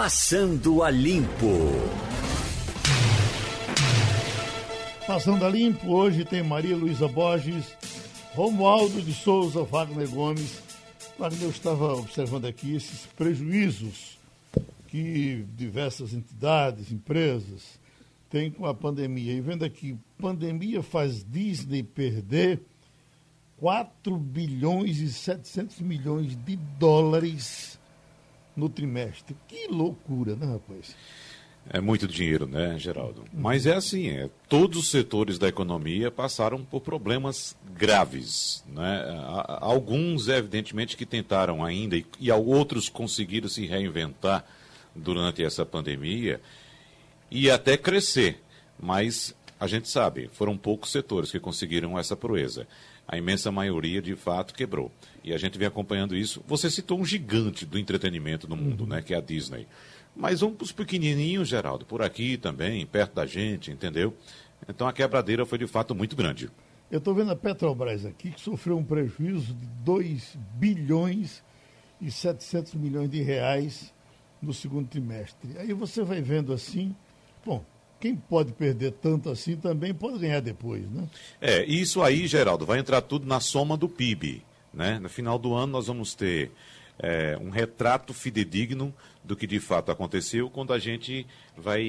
Passando a Limpo. Passando a Limpo, hoje tem Maria Luísa Borges, Romualdo de Souza, Wagner Gomes. Wagner, eu estava observando aqui esses prejuízos que diversas entidades, empresas têm com a pandemia. E vendo aqui, pandemia faz Disney perder 4 bilhões e 700 milhões de dólares no trimestre. Que loucura, né, rapaz? É muito dinheiro, né, Geraldo? Mas é assim, é, todos os setores da economia passaram por problemas graves. Né? Alguns, evidentemente, que tentaram ainda, e, e outros conseguiram se reinventar durante essa pandemia e até crescer. Mas a gente sabe, foram poucos setores que conseguiram essa proeza. A imensa maioria, de fato, quebrou. E a gente vem acompanhando isso. Você citou um gigante do entretenimento no mundo, uhum. né, que é a Disney. Mas vamos para os pequenininhos, Geraldo, por aqui também, perto da gente, entendeu? Então a quebradeira foi de fato muito grande. Eu estou vendo a Petrobras aqui, que sofreu um prejuízo de 2 bilhões e 700 milhões de reais no segundo trimestre. Aí você vai vendo assim, bom, quem pode perder tanto assim também pode ganhar depois, né? É, isso aí, Geraldo, vai entrar tudo na soma do PIB. Né? No final do ano nós vamos ter é, um retrato fidedigno do que de fato aconteceu quando a gente vai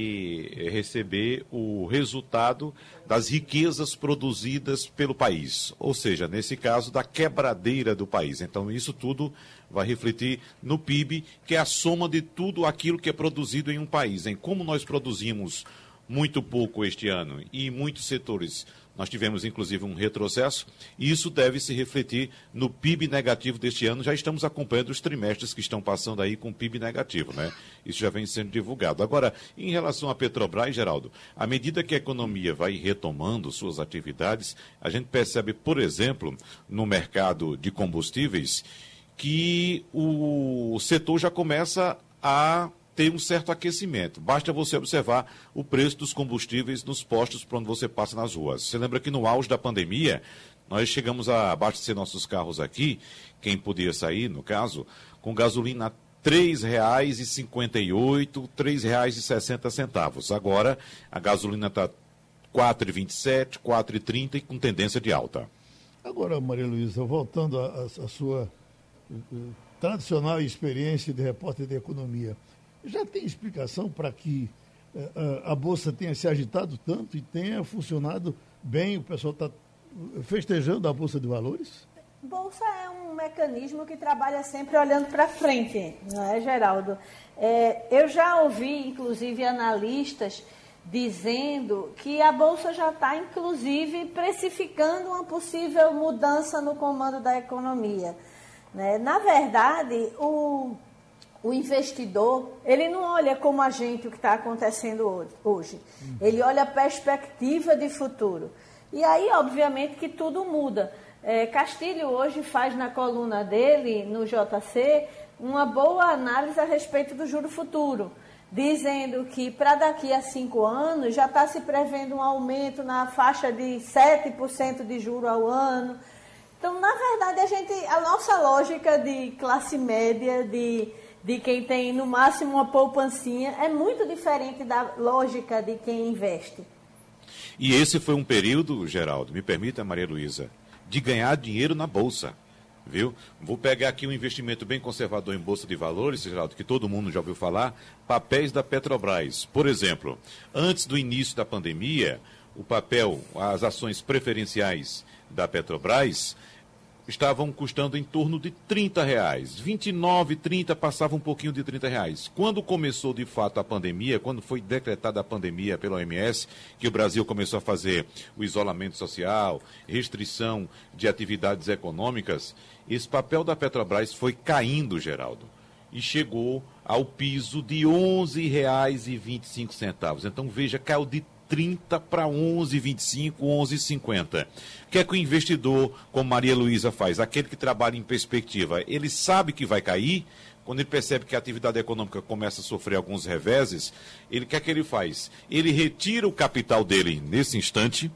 receber o resultado das riquezas produzidas pelo país, ou seja, nesse caso, da quebradeira do país. Então, isso tudo vai refletir no PIB, que é a soma de tudo aquilo que é produzido em um país, em como nós produzimos muito pouco este ano e muitos setores nós tivemos inclusive um retrocesso e isso deve se refletir no PIB negativo deste ano. Já estamos acompanhando os trimestres que estão passando aí com PIB negativo, né? Isso já vem sendo divulgado. Agora, em relação à Petrobras, Geraldo, à medida que a economia vai retomando suas atividades, a gente percebe, por exemplo, no mercado de combustíveis, que o setor já começa a tem um certo aquecimento. Basta você observar o preço dos combustíveis nos postos por onde você passa nas ruas. Você lembra que no auge da pandemia, nós chegamos a abastecer nossos carros aqui, quem podia sair, no caso, com gasolina R$ 3,58, R$ 3,60. Agora, a gasolina está R$ 4,27, R$ 4,30 e com tendência de alta. Agora, Maria Luísa, voltando à sua uh, tradicional experiência de repórter de economia, já tem explicação para que uh, a Bolsa tenha se agitado tanto e tenha funcionado bem? O pessoal está festejando a Bolsa de Valores? Bolsa é um mecanismo que trabalha sempre olhando para frente, não é, Geraldo? É, eu já ouvi, inclusive, analistas dizendo que a Bolsa já está, inclusive, precificando uma possível mudança no comando da economia. Né? Na verdade, o o investidor, ele não olha como a gente o que está acontecendo hoje. Ele olha a perspectiva de futuro. E aí, obviamente, que tudo muda. É, Castilho hoje faz na coluna dele, no JC, uma boa análise a respeito do juro futuro, dizendo que para daqui a cinco anos já está se prevendo um aumento na faixa de 7% de juro ao ano. Então, na verdade, a gente, a nossa lógica de classe média, de de quem tem no máximo uma poupancinha é muito diferente da lógica de quem investe. E esse foi um período, Geraldo, me permita, Maria Luísa, de ganhar dinheiro na bolsa. Viu? Vou pegar aqui um investimento bem conservador em bolsa de valores, Geraldo, que todo mundo já ouviu falar, papéis da Petrobras. Por exemplo, antes do início da pandemia, o papel, as ações preferenciais da Petrobras estavam custando em torno de 30 reais. 29, 30, passava um pouquinho de 30 reais. Quando começou de fato a pandemia, quando foi decretada a pandemia pela OMS, que o Brasil começou a fazer o isolamento social, restrição de atividades econômicas, esse papel da Petrobras foi caindo, Geraldo, e chegou ao piso de R$ 11,25. Então veja, caiu de 30 para 11,25, 11,50. O que é que o investidor, como Maria Luísa faz? Aquele que trabalha em perspectiva, ele sabe que vai cair, quando ele percebe que a atividade econômica começa a sofrer alguns reveses, ele quer que ele faz? Ele retira o capital dele nesse instante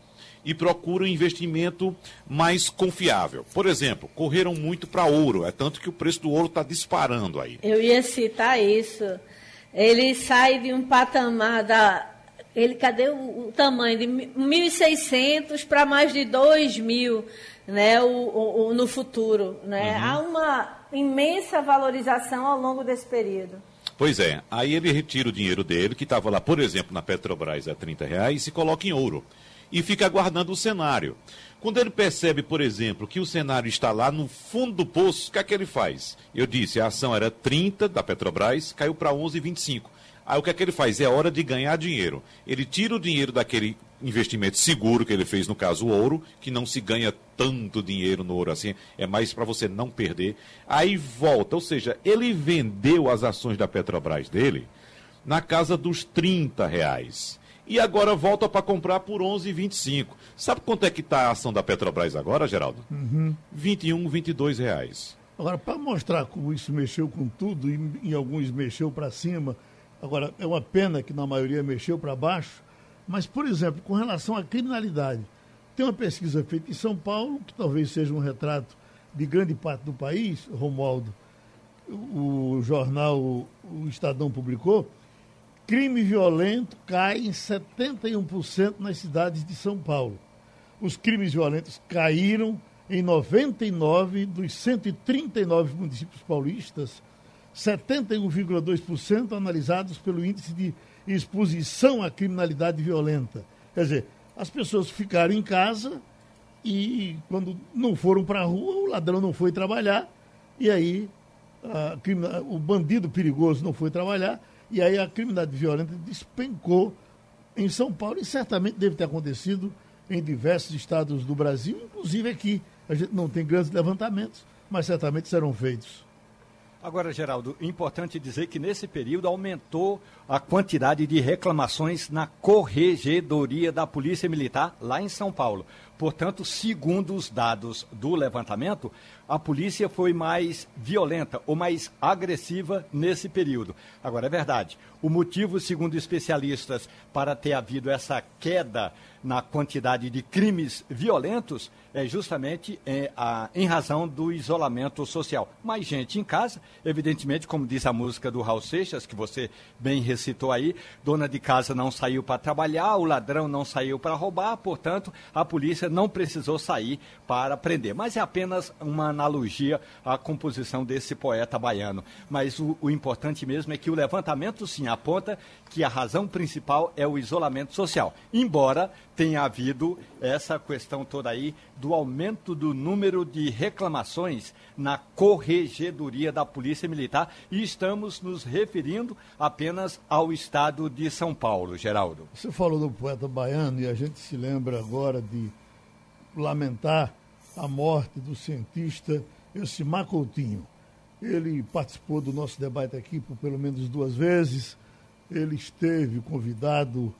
e procura um investimento mais confiável. Por exemplo, correram muito para ouro, é tanto que o preço do ouro está disparando aí. Eu ia citar isso. ele sai de um patamar da. Ele, cadê o, o tamanho? De 1.600 para mais de 2.000 né, o, o, o, no futuro. Né? Uhum. Há uma imensa valorização ao longo desse período. Pois é, aí ele retira o dinheiro dele, que estava lá, por exemplo, na Petrobras a 30 reais, e coloca em ouro. E fica aguardando o cenário. Quando ele percebe, por exemplo, que o cenário está lá no fundo do poço, o que é que ele faz? Eu disse, a ação era 30 da Petrobras, caiu para 11,25. Aí o que é que ele faz? É hora de ganhar dinheiro. Ele tira o dinheiro daquele investimento seguro que ele fez, no caso o ouro, que não se ganha tanto dinheiro no ouro assim, é mais para você não perder. Aí volta, ou seja, ele vendeu as ações da Petrobras dele na casa dos 30 reais. E agora volta para comprar por 11,25. Sabe quanto é que está a ação da Petrobras agora, Geraldo? Uhum. 21, 22 reais. Agora, para mostrar como isso mexeu com tudo, e em alguns mexeu para cima, agora é uma pena que na maioria mexeu para baixo, mas, por exemplo, com relação à criminalidade, tem uma pesquisa feita em São Paulo, que talvez seja um retrato de grande parte do país, Romualdo, o jornal O Estadão publicou, crime violento cai em 71% nas cidades de São Paulo. Os crimes violentos caíram em 99 dos 139 municípios paulistas, 71,2% analisados pelo índice de exposição à criminalidade violenta. Quer dizer, as pessoas ficaram em casa e quando não foram para a rua, o ladrão não foi trabalhar, e aí a, o bandido perigoso não foi trabalhar, e aí a criminalidade violenta despencou em São Paulo, e certamente deve ter acontecido em diversos estados do Brasil, inclusive aqui. A gente não tem grandes levantamentos, mas certamente serão feitos. Agora, Geraldo, importante dizer que nesse período aumentou a quantidade de reclamações na corregedoria da Polícia Militar lá em São Paulo. Portanto, segundo os dados do levantamento, a polícia foi mais violenta ou mais agressiva nesse período. Agora, é verdade, o motivo, segundo especialistas, para ter havido essa queda na quantidade de crimes violentos é justamente é, a, em razão do isolamento social. Mais gente em casa, evidentemente, como diz a música do Raul Seixas, que você bem recitou aí, dona de casa não saiu para trabalhar, o ladrão não saiu para roubar, portanto, a polícia não precisou sair para prender. Mas é apenas uma analogia à composição desse poeta baiano. Mas o, o importante mesmo é que o levantamento, sim, aponta que a razão principal é o isolamento social. Embora tenha havido essa questão toda aí do aumento do número de reclamações na corregedoria da Polícia Militar e estamos nos referindo apenas ao estado de São Paulo, Geraldo. Você falou do poeta baiano e a gente se lembra agora de lamentar a morte do cientista Elcimar Coutinho. Ele participou do nosso debate aqui por pelo menos duas vezes. Ele esteve convidado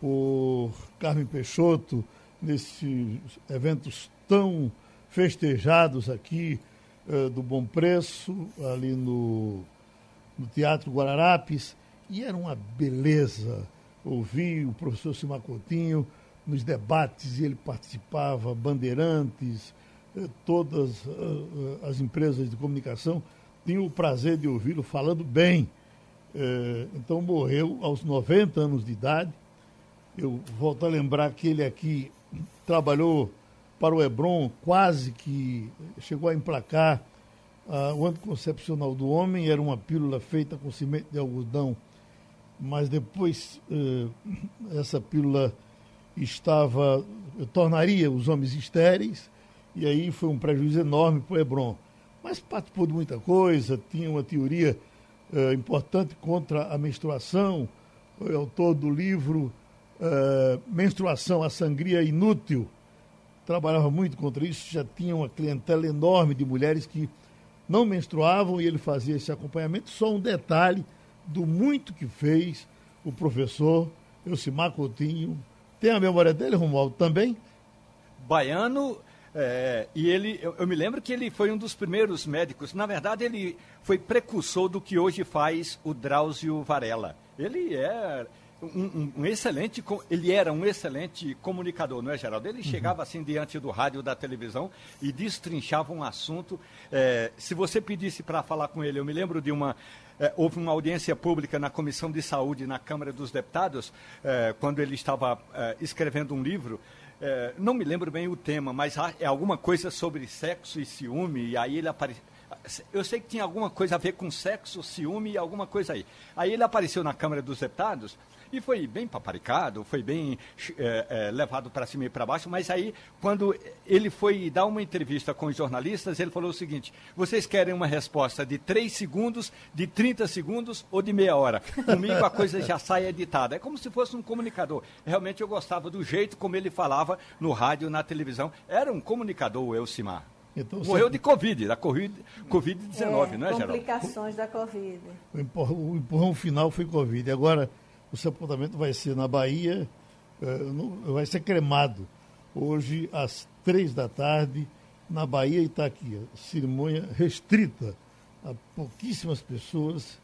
por Carmen Peixoto nesses eventos tão festejados aqui uh, do Bom Preço, ali no, no Teatro Guararapes, e era uma beleza ouvir o professor Simacotinho nos debates, e ele participava, Bandeirantes, uh, todas uh, as empresas de comunicação tinham o prazer de ouvi-lo falando bem. então morreu aos 90 anos de idade, eu volto a lembrar que ele aqui trabalhou para o Hebron, quase que chegou a emplacar uh, o anticoncepcional do homem, era uma pílula feita com cimento de algodão, mas depois uh, essa pílula estava, tornaria os homens estéreis, e aí foi um prejuízo enorme para o Hebron. Mas participou de muita coisa, tinha uma teoria uh, importante contra a menstruação, foi autor do livro uh, menstruação, a sangria inútil, trabalhava muito contra isso, já tinha uma clientela enorme de mulheres que não menstruavam e ele fazia esse acompanhamento. Só um detalhe do muito que fez o professor Elcimar Coutinho. Tem a memória dele, Romualdo, também? Baiano, é, e ele, eu, eu, me lembro que ele foi um dos primeiros médicos. Na verdade, ele foi precursor do que hoje faz o Drauzio Varela. Ele é, um, um, excelente, ele era um excelente comunicador, não é, Geraldo? Ele uhum. chegava assim diante do rádio, da televisão e destrinchava um assunto. É, se você pedisse para falar com ele, eu me lembro de uma é, houve uma audiência pública na Comissão de Saúde na Câmara dos Deputados, é, quando ele estava escrevendo um livro. Não me lembro bem o tema, mas é alguma coisa sobre sexo e ciúme, e aí ele apareceu. Eu sei que tinha alguma coisa a ver com sexo, ciúme e alguma coisa aí. Aí ele apareceu na Câmara dos Deputados e foi bem paparicado, foi bem é, é, levado para cima e para baixo, mas aí, quando ele foi dar uma entrevista com os jornalistas, ele falou o seguinte: vocês querem uma resposta de 3 segundos, de 30 segundos ou de meia hora? Comigo a coisa já sai editada. É como se fosse um comunicador. Realmente eu gostava do jeito como ele falava no rádio, na televisão. Era um comunicador, o Elcimar. Então, Morreu de Covid, da Covid-19, é, não é, Geraldo? Complicações da Covid. O empurrão, o empurrão final foi Covid. Agora, o sepultamento vai ser na Bahia, uh, vai ser cremado hoje às três da tarde na Bahia Itaquia. Cerimônia restrita a pouquíssimas pessoas.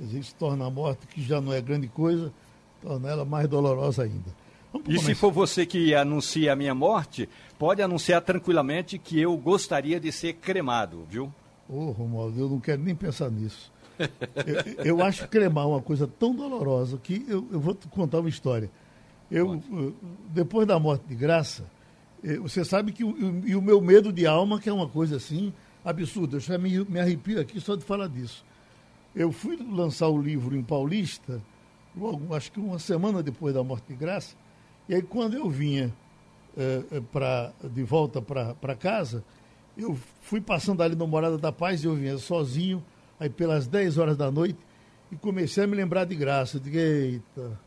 Isso torna a morte, que já não é grande coisa, torna ela mais dolorosa ainda. E se for você que anuncia a minha morte, pode anunciar tranquilamente que eu gostaria de ser cremado, viu? Ô, oh, Romualdo, eu não quero nem pensar nisso eu, eu, acho cremar uma coisa tão dolorosa que eu, eu vou te contar uma história. Eu, depois da morte de graça, você sabe que o, e o meu medo de alma, que é uma coisa assim absurda, eu já me, me arrepio aqui só de falar disso. Eu fui lançar o livro em Paulista, logo, acho que uma semana depois da morte de graça, e aí quando eu vinha é pra, de volta para casa, eu fui passando ali na Morada da Paz e eu vinha sozinho, aí pelas 10 horas da noite, e comecei a me lembrar de graça. Eu digo, eita,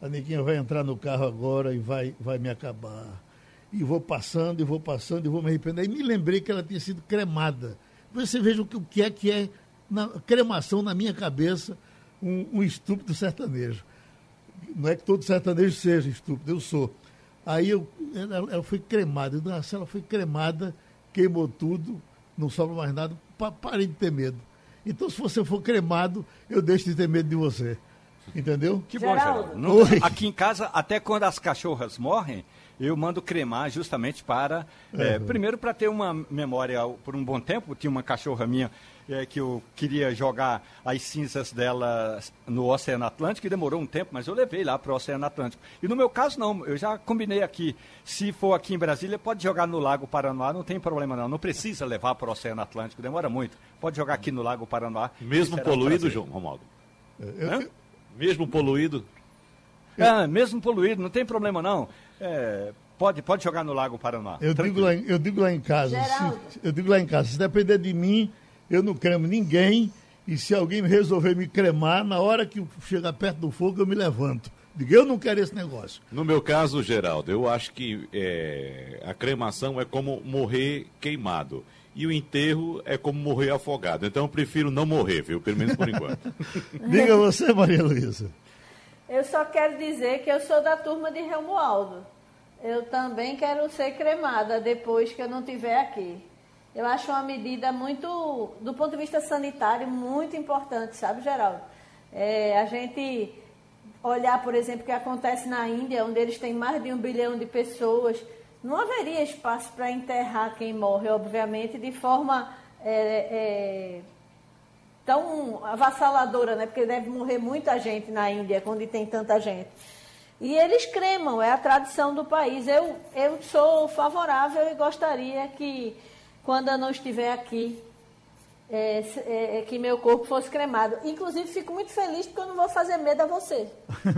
a neguinha vai entrar no carro agora e vai, vai me acabar. E vou passando, e vou passando, e vou me arrepender. Aí me lembrei que ela tinha sido cremada. Você veja o que, é que é na, cremação na minha cabeça um, um estúpido sertanejo. Não é que todo sertanejo seja estúpido, eu sou. Aí eu, ela, ela foi cremada. Nossa, ela foi cremada, queimou tudo, não sobra mais nada. Pa, parei de ter medo. Então, se você for cremado, eu deixo de ter medo de você. Entendeu? Que bom, Geraldo. Não, aqui em casa, até quando as cachorras morrem, eu mando cremar justamente para. É, primeiro, para ter uma memória por um bom tempo. Tinha uma cachorra minha é, que eu queria jogar as cinzas dela no Oceano Atlântico e demorou um tempo, mas eu levei lá para o Oceano Atlântico. E no meu caso, não, eu já combinei aqui. Se for aqui em Brasília, pode jogar no Lago Paranoá, não tem problema não. Não precisa levar para o Oceano Atlântico, demora muito. Pode jogar aqui no Lago Paranoá. Mesmo poluído, João Romaldo? Eu, eu, mesmo poluído? É, mesmo poluído, não tem problema não. É, pode, pode jogar no Lago Paranoá. Eu digo, lá, eu digo lá em casa, se, eu digo lá em casa, se depender de mim, eu não cremo ninguém, e se alguém resolver me cremar, na hora que chegar perto do fogo, eu me levanto. Digo, eu não quero esse negócio. No meu caso, Geraldo, eu acho que é, a cremação é como morrer queimado. E o enterro é como morrer afogado. Então eu prefiro não morrer, viu? Pelo menos por enquanto. Diga você, Maria Luísa. Eu só quero dizer que eu sou da turma de Romualdo. Eu também quero ser cremada depois que eu não estiver aqui. Eu acho uma medida muito, do ponto de vista sanitário, muito importante, sabe, Geraldo? É, a gente olhar, por exemplo, o que acontece na Índia, onde eles têm mais de um bilhão de pessoas, não haveria espaço para enterrar quem morre, obviamente, de forma é, é, tão avassaladora, né? Porque deve morrer muita gente na Índia, quando tem tanta gente. E eles cremam, é a tradição do país. Eu, eu sou favorável e gostaria que quando eu não estiver aqui, é, é, é, que meu corpo fosse cremado. Inclusive, fico muito feliz porque eu não vou fazer medo a você.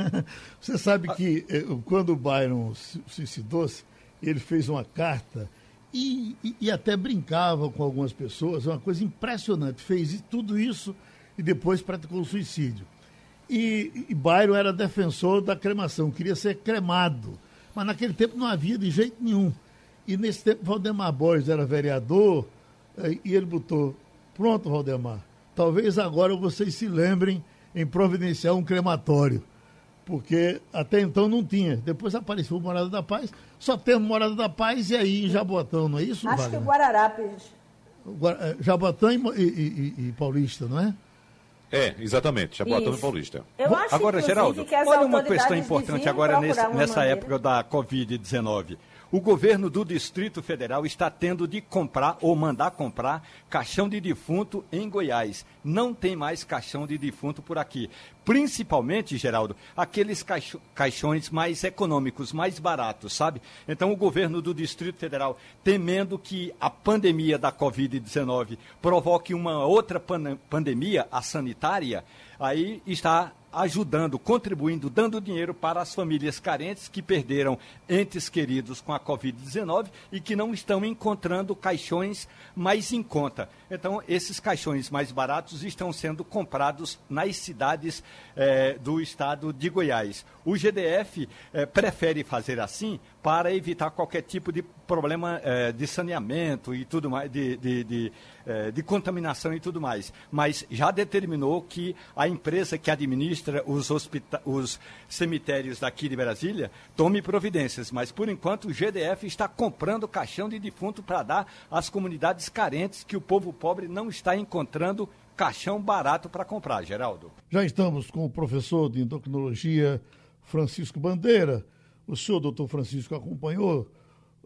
você sabe que eh, quando o Byron suicidou-se, ele fez uma carta e, e, até brincava com algumas pessoas, uma coisa impressionante. Fez tudo isso e depois praticou o suicídio. E, e Byron era defensor da cremação, queria ser cremado. Mas naquele tempo não havia de jeito nenhum. E nesse tempo, Valdemar Borges era vereador eh, e ele botou: Pronto, Valdemar, talvez agora vocês se lembrem em providenciar um crematório. Porque até então não tinha. Depois apareceu o Morada da Paz. Só temos Morada da Paz e aí em Jabotão, não é isso? Acho Wagner? que Guararapes. Eh, Jabotão e, e, e, e Paulista, não é? É, exatamente, Jabotão e Paulista. Eu acho, agora, Geraldo, olha uma questão importante agora nesse, nessa maneira. época da Covid-19. O governo do Distrito Federal está tendo de comprar ou mandar comprar caixão de defunto em Goiás. Não tem mais caixão de defunto por aqui. Principalmente, Geraldo, aqueles caixões mais econômicos, mais baratos, sabe? Então, o governo do Distrito Federal, temendo que a pandemia da Covid-19 provoque uma outra pandemia, a sanitária, aí está ajudando, contribuindo, dando dinheiro para as famílias carentes que perderam entes queridos com a Covid-19 e que não estão encontrando caixões mais em conta. Então, esses caixões mais baratos estão sendo comprados nas cidades eh, do estado de Goiás. O GDF eh, prefere fazer assim para evitar qualquer tipo de problema eh, de saneamento e tudo mais, de, de, de, eh, de, contaminação e tudo mais. Mas já determinou que a empresa que administra os, os cemitérios daqui de Brasília tome providências. Mas, por enquanto, o GDF está comprando caixão de defunto para dar às comunidades carentes que o povo pobre não está encontrando caixão barato para comprar, Geraldo. Já estamos com o professor de endocrinologia Francisco Bandeira o senhor, doutor Francisco, acompanhou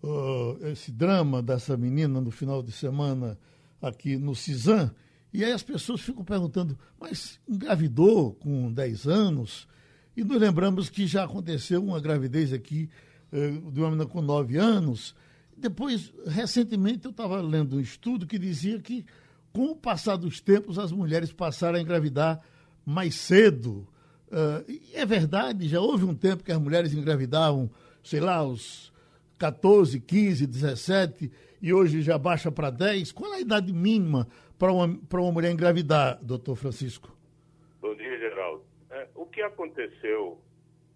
uh, esse drama dessa menina no final de semana aqui no CISAM, e aí as pessoas ficam perguntando, mas engravidou com 10 anos? E nós lembramos que já aconteceu uma gravidez aqui uh, de uma menina com 9 anos. Depois, recentemente, eu estava lendo um estudo que dizia que, com o passar dos tempos, as mulheres passaram a engravidar mais cedo. Uh, é verdade, já houve um tempo que as mulheres engravidavam, sei lá, aos 14, 15, 17, e hoje já baixa para 10. Qual a idade mínima para uma, uma mulher engravidar, doutor Francisco? Bom dia, Geraldo. É, o que aconteceu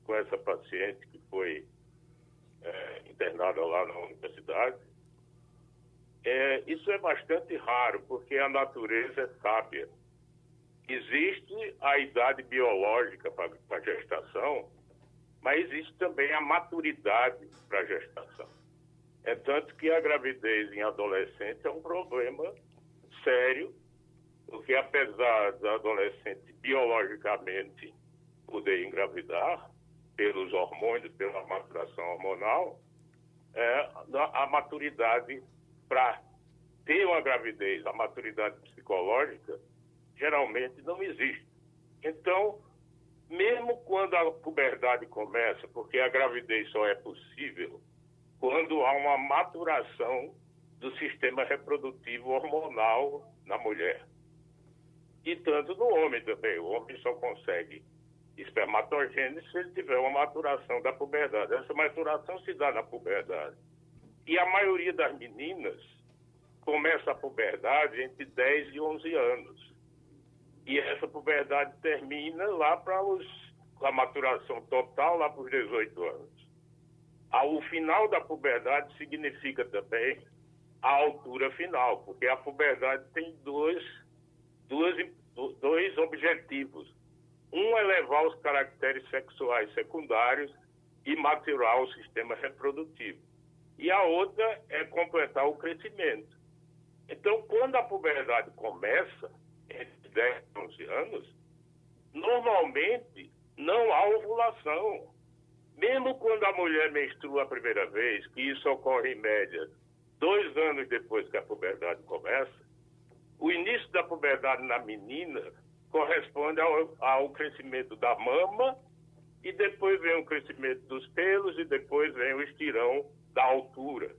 com essa paciente que foi é, internada lá na universidade, é, isso é bastante raro, porque a natureza é sábia Existe a idade biológica para a gestação, mas existe também a maturidade para a gestação. É tanto que a gravidez em adolescente é um problema sério, porque apesar da adolescente biologicamente poder engravidar, pelos hormônios, pela maturação hormonal, é, a maturidade para ter uma gravidez, a maturidade psicológica, geralmente não existe. Então, mesmo quando a puberdade começa, porque a gravidez só é possível quando há uma maturação do sistema reprodutivo hormonal na mulher. E tanto no homem também. O homem só consegue espermatogênese se ele tiver uma maturação da puberdade. Essa maturação se dá na puberdade. E a maioria das meninas começa a puberdade entre 10 e 11 anos. E essa puberdade termina lá para a maturação total, lá para os 18 anos. O final da puberdade significa também a altura final, porque a puberdade tem dois, dois, dois objetivos. Um é levar os caracteres sexuais secundários e maturar o sistema reprodutivo. E a outra é completar o crescimento. Então, quando a puberdade começa, 10 e 11 anos, normalmente não há ovulação. Mesmo quando a mulher menstrua a primeira vez, que isso ocorre em média dois anos depois que a puberdade começa, o início da puberdade na menina corresponde ao, ao crescimento da mama e depois vem o crescimento dos pelos e depois vem o estirão da altura.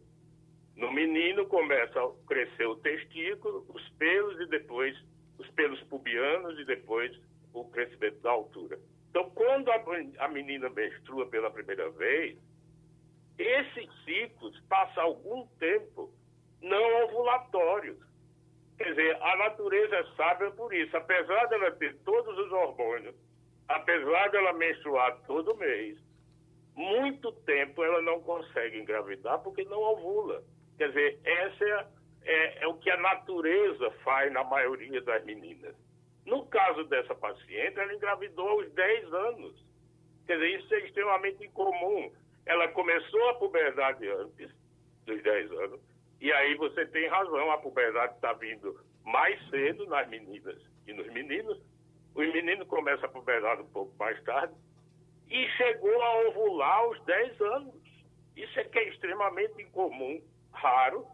No menino começa a crescer o testículo, os pelos e depois os pelos pubianos e depois o crescimento da altura. Então, quando a, menina menstrua pela primeira vez, esses ciclos passam algum tempo não ovulatórios. Quer dizer, a natureza é sábia por isso. Apesar dela ter todos os hormônios, apesar dela menstruar todo mês, muito tempo ela não consegue engravidar porque não ovula. Quer dizer, essa é é, é o que a natureza faz na maioria das meninas. No caso dessa paciente, ela engravidou aos 10 anos. Quer dizer, isso é extremamente incomum. Ela começou a puberdade antes dos 10 anos, e aí você tem razão, a puberdade está vindo mais cedo nas meninas e nos meninos. Os meninos começam a puberdade um pouco mais tarde, e chegou a ovular aos 10 anos. Isso é que é extremamente incomum, raro,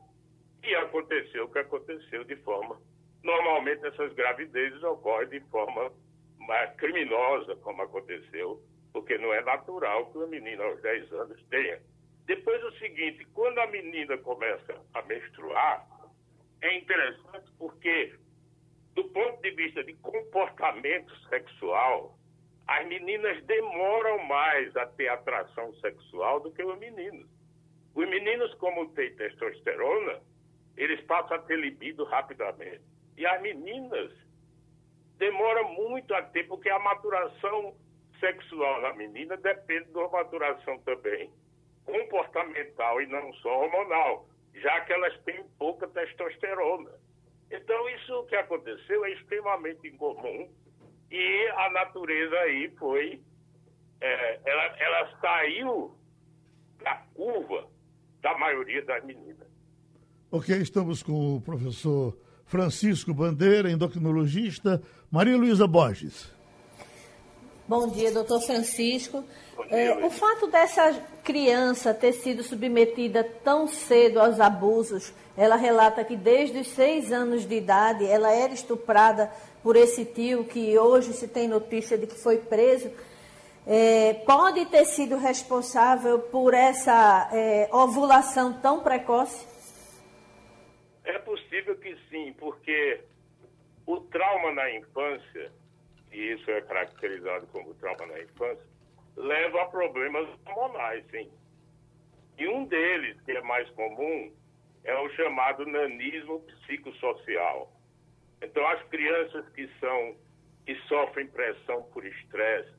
e aconteceu o que aconteceu de forma. Normalmente essas gravidezes ocorrem de forma mais criminosa, como aconteceu, porque não é natural que uma menina aos 10 anos tenha. Depois o seguinte, quando a menina começa a menstruar, é interessante porque, do ponto de vista de comportamento sexual, as meninas demoram mais a ter atração sexual do que os meninos. Os meninos, como têm testosterona, eles passam a ter libido rapidamente. E as meninas demoram muito a ter, porque a maturação sexual da menina depende da maturação também comportamental e não só hormonal, já que elas têm pouca testosterona. Então, isso que aconteceu é extremamente incomum e a natureza aí foi. É, ela, ela saiu da curva da maioria das meninas. Ok, estamos com o professor Francisco Bandeira, endocrinologista, Maria Luísa Borges. Bom dia, doutor Francisco. Dia, é, o fato dessa criança ter sido submetida tão cedo aos abusos, ela relata que desde os seis anos de idade ela era estuprada por esse tio, que hoje se tem notícia de que foi preso. É, pode ter sido responsável por essa é, ovulação tão precoce? É possível que sim, porque o trauma na infância, e isso é caracterizado como trauma na infância, leva a problemas hormonais, sim. E um deles, que é mais comum, é o chamado nanismo psicossocial. Então, as crianças que são que sofrem pressão por estresse,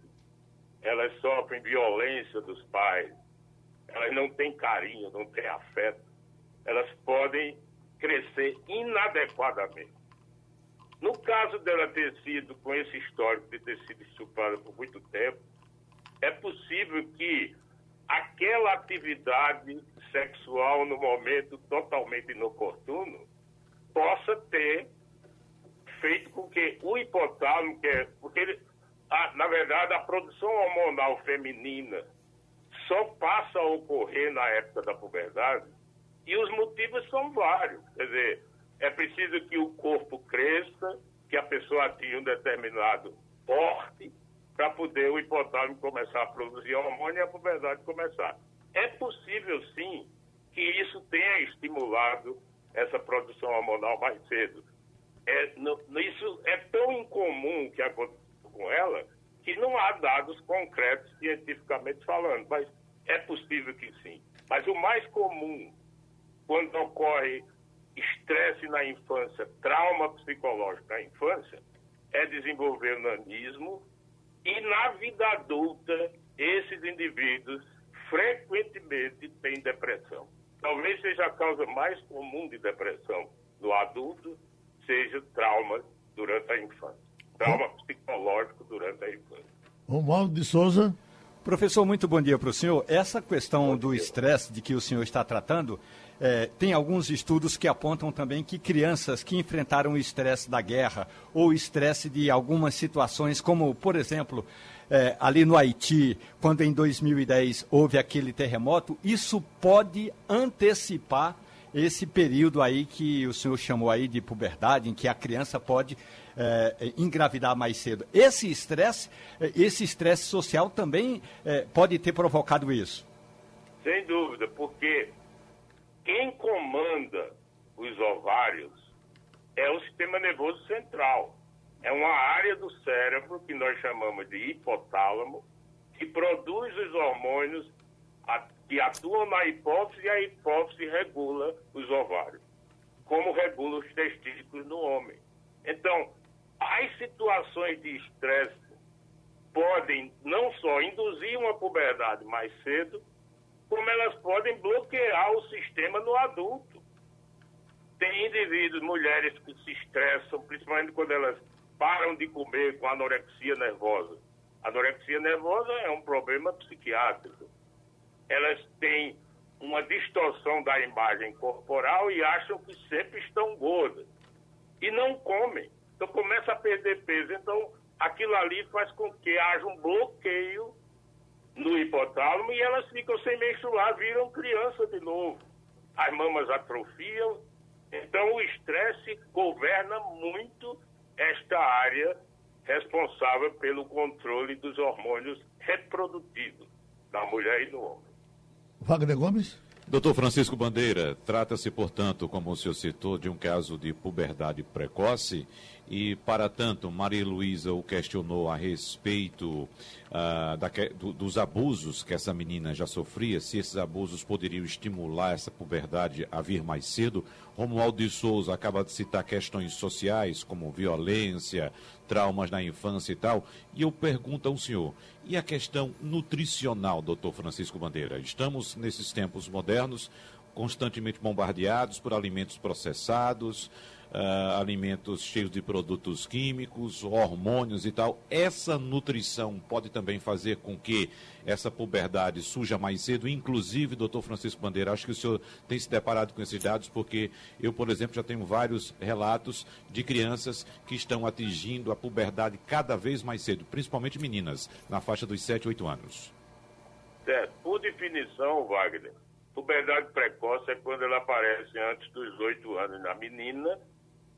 elas sofrem violência dos pais, elas não têm carinho, não têm afeto, elas podem crescer inadequadamente. No caso dela ter sido, com esse histórico de ter sido estuprada por muito tempo, é possível que aquela atividade sexual no momento totalmente inoportuno possa ter feito com que o hipotálamo, que é, porque ele, a, na verdade a produção hormonal feminina só passa a ocorrer na época da puberdade e os motivos são vários. Quer dizer, é preciso que o corpo cresça, que a pessoa atinja um determinado porte, para poder o hipotálamo começar a produzir hormônio e a puberdade começar. É possível, sim, que isso tenha estimulado essa produção hormonal mais cedo. É, no, isso é tão incomum que aconteceu com ela que não há dados concretos cientificamente falando, mas é possível que sim. Mas o mais comum, quando ocorre estresse na infância, trauma psicológico na infância, é desenvolver nanismo e na vida adulta, esses indivíduos frequentemente têm depressão. Talvez seja a causa mais comum de depressão no adulto, seja trauma durante a infância. Trauma psicológico durante a infância. Romualdo de Souza. Professor, muito bom dia para o senhor. Essa questão do estresse de que o senhor está tratando, é, tem alguns estudos que apontam também que crianças que enfrentaram o estresse da guerra ou estresse de algumas situações, como, por exemplo, é, ali no Haiti, quando em 2010 houve aquele terremoto, isso pode antecipar esse período aí que o senhor chamou aí de puberdade, em que a criança pode é, engravidar mais cedo. Esse estresse, é, esse estresse social também é, pode ter provocado isso? Sem dúvida, porque quem comanda os ovários é o sistema nervoso central. É uma área do cérebro que nós chamamos de hipotálamo, que produz os hormônios que atuam na hipófise e a hipófise regula os ovários, como regula os testículos no homem. Então, as situações de estresse podem não só induzir uma puberdade mais cedo, como elas podem bloquear o sistema no adulto. Tem indivíduos, mulheres que se estressam, principalmente quando elas param de comer com anorexia nervosa. Anorexia nervosa é um problema psiquiátrico. Elas têm uma distorção da imagem corporal e acham que sempre estão gordas. E não comem. Então começa a perder peso. Então aquilo ali faz com que haja um bloqueio no hipotálamo e elas ficam sem menstruar, viram criança de novo. As mamas atrofiam. Então, o estresse governa muito esta área responsável pelo controle dos hormônios reprodutivos na mulher e no homem. Wagner Gomes? Doutor Francisco Bandeira, trata-se, portanto, como o senhor citou, de um caso de puberdade precoce e, para tanto, Maria Luísa o questionou a respeito uh, da, do, dos abusos que essa menina já sofria, se esses abusos poderiam estimular essa puberdade a vir mais cedo. Romualdo de Souza acaba de citar questões sociais, como violência, traumas na infância e tal. E eu pergunto ao senhor, e a questão nutricional, doutor Francisco Bandeira? Estamos, nesses tempos modernos, constantemente bombardeados por alimentos processados, uh, alimentos cheios de produtos químicos, hormônios e tal. Essa nutrição pode também fazer com que essa puberdade surja mais cedo, inclusive, doutor Francisco Bandeira, acho que o senhor tem se deparado com esses dados, porque eu, por exemplo, já tenho vários relatos de crianças que estão atingindo a puberdade cada vez mais cedo, principalmente meninas, na faixa dos 7, 8 anos. Certo. Por definição, Wagner, puberdade precoce é quando ela aparece antes dos 8 anos na menina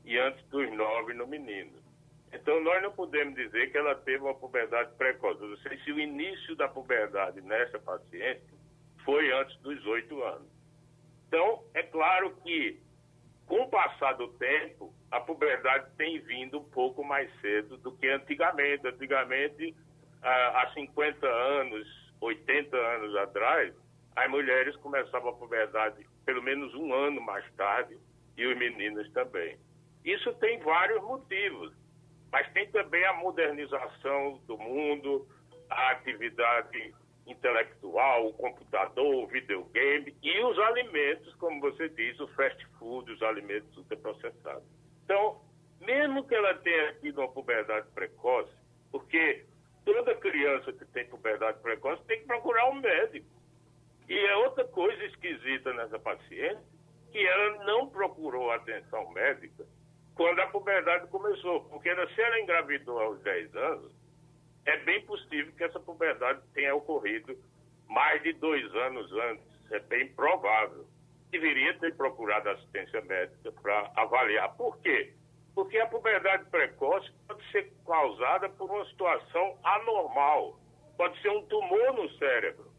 e antes dos nove no menino. Então, nós não podemos dizer que ela teve uma puberdade precoce. Eu não sei se o início da puberdade nessa paciente foi antes dos oito anos. Então, é claro que, com o passar do tempo, a puberdade tem vindo um pouco mais cedo do que antigamente. Antigamente, há 50 anos, 80 anos atrás, as mulheres começavam a puberdade pelo menos um ano mais tarde e os meninos também. Isso tem vários motivos, mas tem também a modernização do mundo, a atividade intelectual, o computador, o videogame e os alimentos, como você diz, o fast food, os alimentos ultraprocessados. Então, mesmo que ela tenha tido uma puberdade precoce, porque toda criança que tem puberdade precoce tem que procurar um médico. E é outra coisa esquisita nessa paciente, que ela não procurou atenção médica quando a puberdade começou. Porque se ela engravidou aos 10 anos, é bem possível que essa puberdade tenha ocorrido mais de dois anos antes. É bem provável. Deveria ter procurado assistência médica para avaliar. Por quê? Porque a puberdade precoce pode ser causada por uma situação anormal. Pode ser um tumor no cérebro.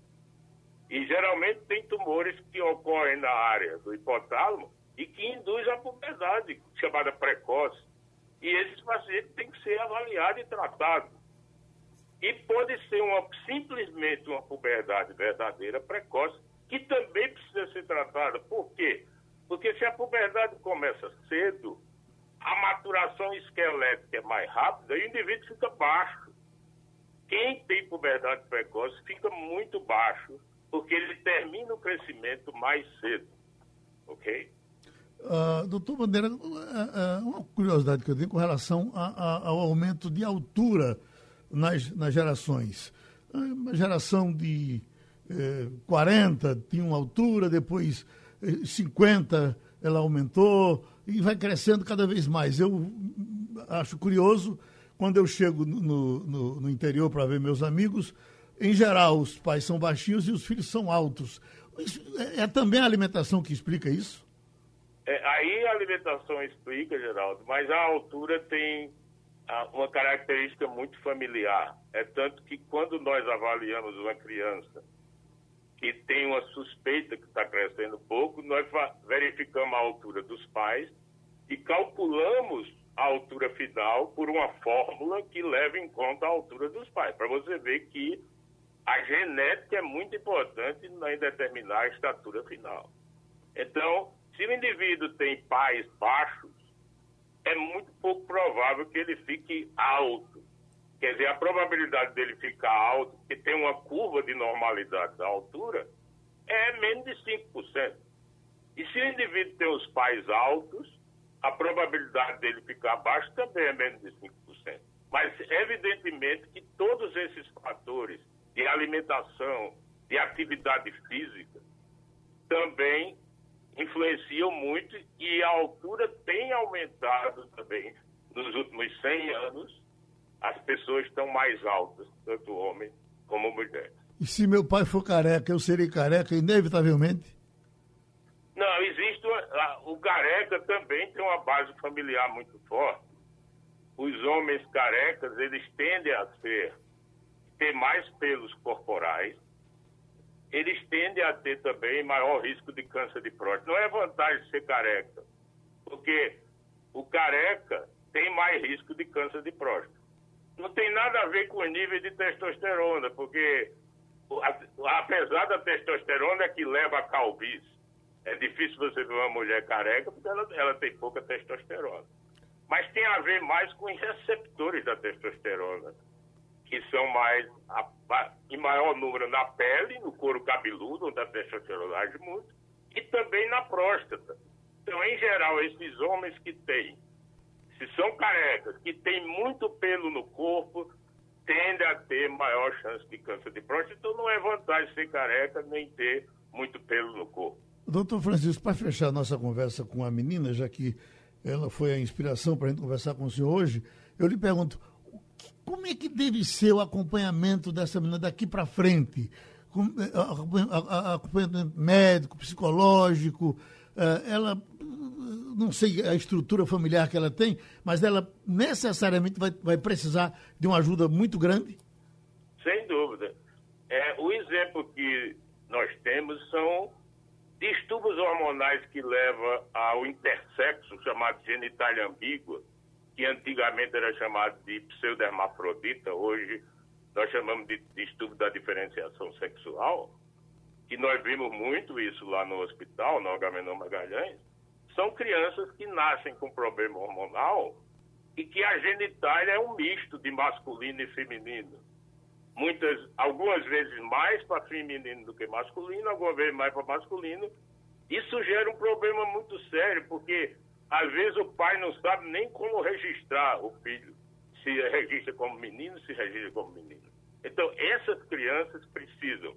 E geralmente tem tumores que ocorrem na área do hipotálamo e que induz a puberdade, chamada precoce. E esses pacientes têm que ser avaliados e tratados. E pode ser uma, simplesmente uma puberdade verdadeira precoce, que também precisa ser tratada. Por quê? Porque se a puberdade começa cedo, a maturação esquelética é mais rápida e o indivíduo fica baixo. Quem tem puberdade precoce fica muito baixo, porque ele termina o crescimento mais cedo. Ok? Uh, doutor Bandeira, uh, uh, uma curiosidade que eu tenho com relação a, a, ao aumento de altura nas, nas gerações. Uma geração de eh, 40 tinha uma altura, depois eh, 50 ela aumentou e vai crescendo cada vez mais. Eu acho curioso, quando eu chego no, no, no interior para ver meus amigos, em geral os pais são baixinhos e os filhos são altos. Isso, é, é também a alimentação que explica isso? É, aí a alimentação explica, Geraldo, mas a altura tem ah, uma característica muito familiar. É tanto que quando nós avaliamos uma criança que tem uma suspeita que está crescendo pouco, nós verificamos a altura dos pais e calculamos a altura final por uma fórmula que leva em conta a altura dos pais, para você ver que a genética é muito importante em determinar a estatura final. Então, se o indivíduo tem pais baixos, é muito pouco provável que ele fique alto. Quer dizer, a probabilidade dele ficar alto, que tem uma curva de normalidade da altura, é menos de 5%. E se o indivíduo tem os pais altos, a probabilidade dele ficar baixo também é menos de 5%. Mas, evidentemente, que todos esses fatores de alimentação, de atividade física, também influenciam muito e a altura tem aumentado também. Nos últimos 100 anos, as pessoas estão mais altas, tanto homens como mulheres. E se meu pai for careca, eu serei careca, inevitavelmente? Não, existe. Uma, o careca também tem uma base familiar muito forte. Os homens carecas, eles tendem a ser, ter mais pelos corporais, eles tendem a ter também maior risco de câncer de próstata. Não é vantagem ser careca, porque o careca tem mais risco de câncer de próstata. Não tem nada a ver com o nível de testosterona, porque apesar da testosterona que leva a calvície, é difícil você ver uma mulher careca porque ela, ela tem pouca testosterona. Mas tem a ver mais com os receptores da testosterona, que são mais a, a, em maior número na pele, no couro cabeludo, onde a testosterona muito, e também na próstata. Então, em geral, esses homens que têm, se são carecas, que têm muito pelo no corpo, tendem a ter maior chance de câncer de próstata. Então, não é vantagem ser careca nem ter muito pelo no corpo. Doutor Francisco, para fechar nossa conversa com a menina, já que ela foi a inspiração para a gente conversar com o senhor hoje, eu lhe pergunto, como é que deve ser o acompanhamento dessa menina daqui para frente? Eh, acompanhamento médico, psicológico, eh, ela, não sei a estrutura familiar que ela tem, mas ela necessariamente vai, vai precisar de uma ajuda muito grande? Sem dúvida. É, o exemplo que nós temos são distúrbios hormonais que levam ao intersexo, chamado genitália ambígua, que antigamente era chamado de pseudermafrodita, hoje nós chamamos de distúrbio da diferenciação sexual, que nós vimos muito isso lá no hospital, no Agamenon Magalhães, são crianças que nascem com problema hormonal e que a genitália é um misto de masculino e feminino muitas, algumas vezes mais para feminino do que masculino, algumas vezes mais para masculino. Isso gera um problema muito sério, porque às vezes o pai não sabe nem como registrar o filho, se registra como menino, se registra como menino. Então, essas crianças precisam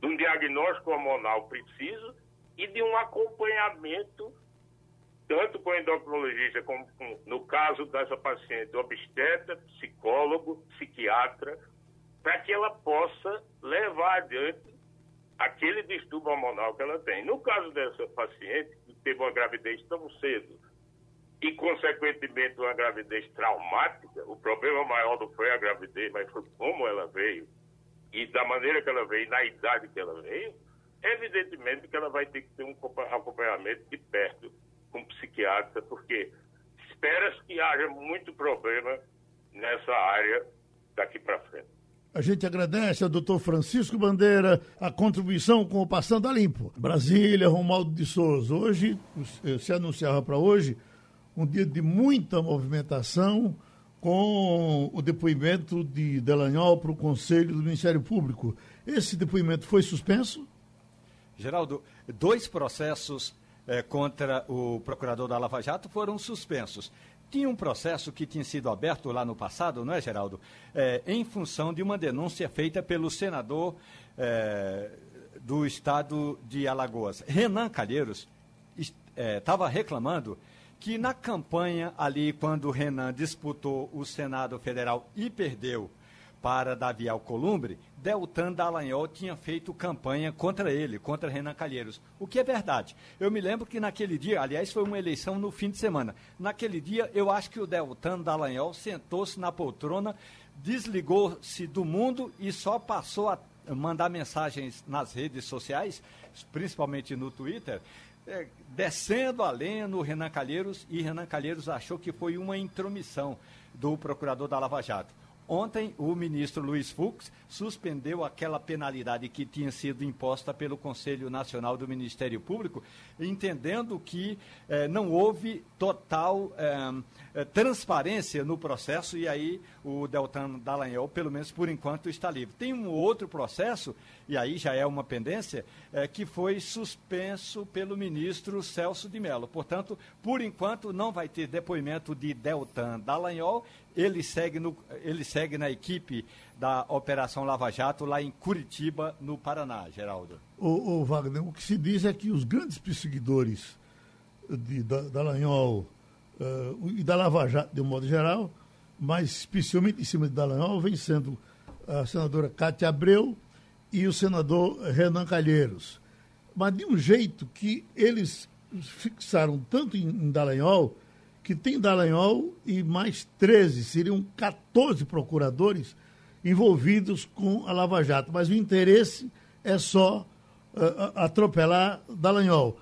de um diagnóstico hormonal preciso e de um acompanhamento, tanto com o endocrinologista, como com, no caso dessa paciente, obstetra, psicólogo, psiquiatra, para que ela possa levar adiante aquele distúrbio hormonal que ela tem. No caso dessa paciente, teve uma gravidez tão cedo e, consequentemente, uma gravidez traumática, o problema maior não foi a gravidez, mas foi como ela veio e da maneira que ela veio, na idade que ela veio, evidentemente que ela vai ter que ter um acompanhamento de perto com um psiquiatra, porque espera-se que haja muito problema nessa área daqui para frente. A gente agradece ao doutor Francisco Bandeira a contribuição com o Passando a Limpo. Brasília, Romualdo de Souza. Hoje, eh, se anunciava para hoje, um dia de muita movimentação com o depoimento de Delanhol para o Conselho do Ministério Público. Esse depoimento foi suspenso? Geraldo, dois processos eh, contra o procurador da Lava Jato foram suspensos. Tinha um processo que tinha sido aberto lá no passado, não é, Geraldo? É, em função de uma denúncia feita pelo senador é, do estado de Alagoas. Renan Calheiros estava é, reclamando que na campanha ali, quando Renan disputou o Senado Federal e perdeu para Davi Alcolumbre, Deltan Dallagnol tinha feito campanha contra ele, contra Renan Calheiros. O que é verdade. Eu me lembro que naquele dia, aliás, foi uma eleição no fim de semana. Naquele dia, eu acho que o Deltan Dallagnol sentou-se na poltrona, desligou-se do mundo e só passou a mandar mensagens nas redes sociais, principalmente no Twitter, é, descendo a lenha no Renan Calheiros e Renan Calheiros achou que foi uma intromissão do procurador da Lava Jato. Ontem, o ministro Luiz Fux suspendeu aquela penalidade que tinha sido imposta pelo Conselho Nacional do Ministério Público, entendendo que eh, não houve total eh, transparência no processo e aí o Deltan Dallagnol, pelo menos por enquanto, está livre. Tem um outro processo, e aí já é uma pendência, que foi suspenso pelo ministro Celso de Mello. Portanto, por enquanto, não vai ter depoimento de Deltan Dallagnol ele segue, no, ele segue na equipe da Operação Lava Jato lá em Curitiba, no Paraná, Geraldo. O, o Wagner, o que se diz é que os grandes perseguidores de, da, da Lanhol uh, e da Lava Jato, de um modo geral, mas especialmente em cima de Dallagnol, vem sendo a senadora Cátia Abreu e o senador Renan Calheiros. Mas de um jeito que eles fixaram tanto em Dallagnol, que tem Dallagnol e mais 13, seriam 14 procuradores envolvidos com a Lava Jato. Mas o interesse é só uh, atropelar Dallagnol.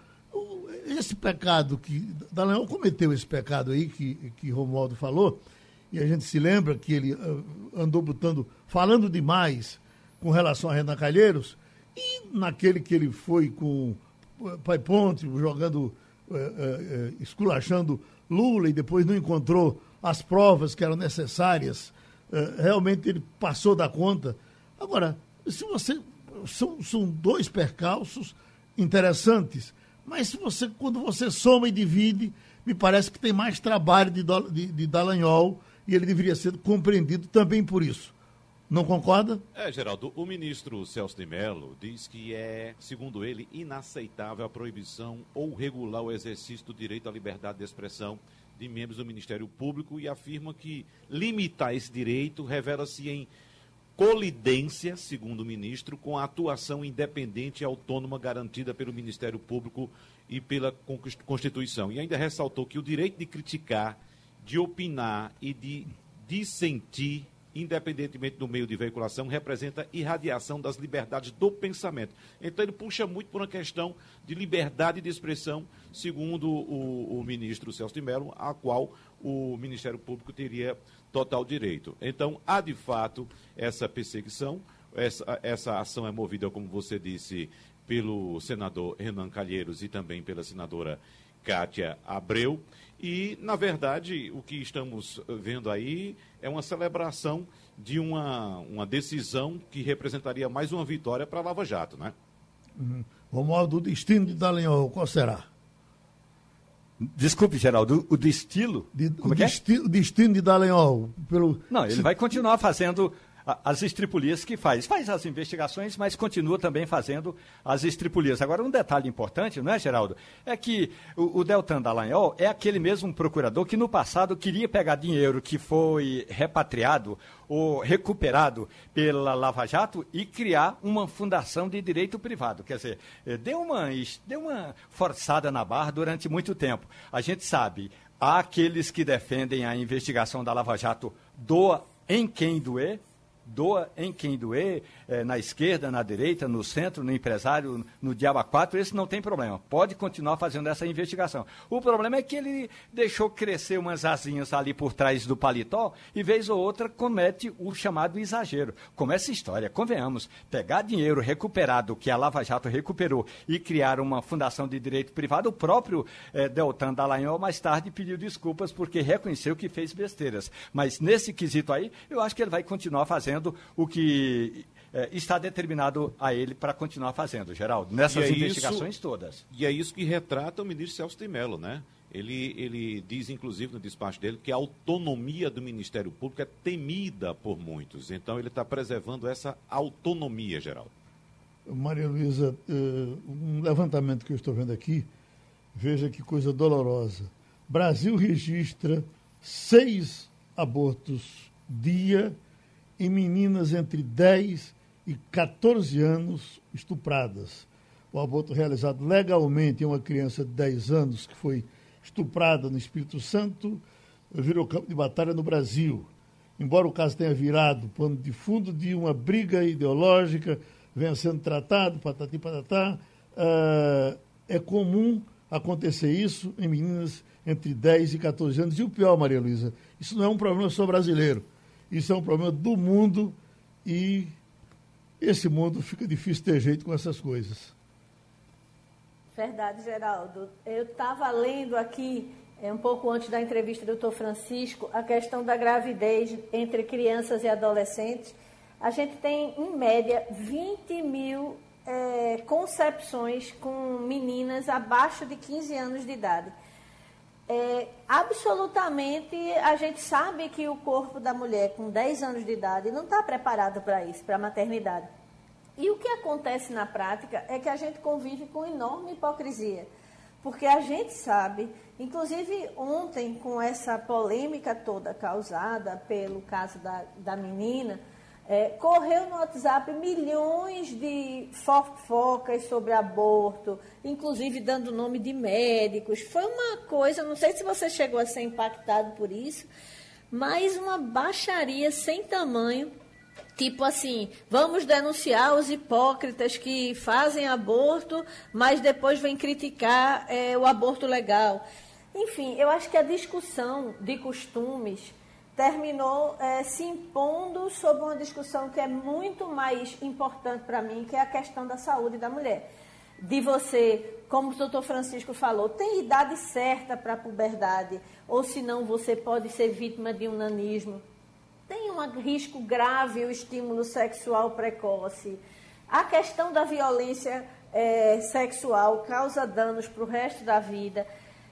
Esse pecado que. Dallagnol cometeu esse pecado aí que, que Romualdo falou, e a gente se lembra que ele uh, andou botando, falando demais com relação a Renan Calheiros, e naquele que ele foi com Pai Ponte, jogando, uh, uh, esculachando Lula e depois não encontrou as provas que eram necessárias, realmente ele passou da conta. Agora, se você. São, são dois percalços interessantes, mas se você, quando você soma e divide, me parece que tem mais trabalho de, de, de Dallagnol e ele deveria ser compreendido também por isso. Não concorda? É, Geraldo, o ministro Celso de Mello diz que é, segundo ele, inaceitável a proibição ou regular o exercício do direito à liberdade de expressão de membros do Ministério Público e afirma que limitar esse direito revela-se em colidência, segundo o ministro, com a atuação independente e autônoma garantida pelo Ministério Público e pela Constituição. E ainda ressaltou que o direito de criticar, de opinar e de dissentir independentemente do meio de veiculação, representa irradiação das liberdades do pensamento. Então ele puxa muito por uma questão de liberdade de expressão, segundo o, o ministro Celso de Mello, a qual o Ministério Público teria total direito. Então, há de fato essa perseguição, essa, essa ação é movida, como você disse, pelo senador Renan Calheiros e também pela senadora Kátia Abreu. E, na verdade, o que estamos vendo aí é uma celebração de uma, uma decisão que representaria mais uma vitória para a Lava Jato, né? Uhum. Romualdo, o destino de Dallagnol, qual será? Desculpe, Geraldo, o destilo? De, Como o, é, é? o destino de Dallagnol. Pelo... Não, ele vai continuar fazendo as estripulias que faz. Faz as investigações, mas continua também fazendo as estripulias. Agora, um detalhe importante, não é, Geraldo? É que o, o Deltan Dallagnol é aquele mesmo procurador que no passado queria pegar dinheiro que foi repatriado ou recuperado pela Lava Jato e criar uma fundação de direito privado. Quer dizer, eh, deu uma, deu uma forçada na barra durante muito tempo. A gente sabe, há aqueles que defendem a investigação da Lava Jato doa em quem doer, doa em quem doer, é, na esquerda, na direita, no centro, no empresário, no Diaba 4, esse não tem problema. Pode continuar fazendo essa investigação. O problema é que ele deixou crescer umas asinhas ali por trás do paletó e, vez ou outra, comete o chamado exagero. Como essa história, convenhamos, pegar dinheiro recuperado que a Lava Jato recuperou e criar uma fundação de direito privado, o próprio é, Deltan Dallagnol mais tarde pediu desculpas porque reconheceu que fez besteiras. Mas nesse quesito aí, eu acho que ele vai continuar fazendo o que é, está determinado a ele para continuar fazendo, Geraldo, nessas é investigações isso, todas. E é isso que retrata o ministro Celso de Mello, né? Ele, ele diz, inclusive, no despacho dele, que a autonomia do Ministério Público é temida por muitos. Então, ele está preservando essa autonomia, Geraldo. Maria Luísa, uh, um levantamento que eu estou vendo aqui, veja que coisa dolorosa. Brasil registra seis abortos dia em meninas entre 10 e 14 anos estupradas. O aborto realizado legalmente em uma criança de 10 anos que foi estuprada no Espírito Santo virou campo de batalha no Brasil. Embora o caso tenha virado pano de fundo de uma briga ideológica, venha sendo tratado, patati patatá, uh, é comum acontecer isso em meninas entre 10 e 14 anos. E o pior, Maria Luísa, isso não é um problema só brasileiro. Isso é um problema do mundo e esse mundo fica difícil ter jeito com essas coisas. Verdade, Geraldo. Eu estava lendo aqui, é, um pouco antes da entrevista do doutor Francisco, a questão da gravidez entre crianças e adolescentes. A gente tem, em média, 20 mil é, concepções com meninas abaixo de 15 anos de idade. É, absolutamente, a gente sabe que o corpo da mulher com 10 anos de idade não está preparado para isso, para a maternidade. E o que acontece na prática é que a gente convive com enorme hipocrisia. Porque a gente sabe, inclusive ontem, com essa polêmica toda causada pelo caso da, da menina, É, correu no WhatsApp milhões de fofocas sobre aborto, inclusive dando nome de médicos. Foi uma coisa, não sei se você chegou a ser impactado por isso, mas uma baixaria sem tamanho. Tipo assim, vamos denunciar os hipócritas que fazem aborto, mas depois vêm criticar é, o aborto legal. Enfim, eu acho que a discussão de costumes terminou é, se impondo sobre uma discussão que é muito mais importante para mim, que é a questão da saúde da mulher. De você, como o doutor Francisco falou, tem idade certa para a puberdade, ou senão você pode ser vítima de um nanismo. Tem um risco grave o estímulo sexual precoce. A questão da violência é, sexual causa danos para o resto da vida.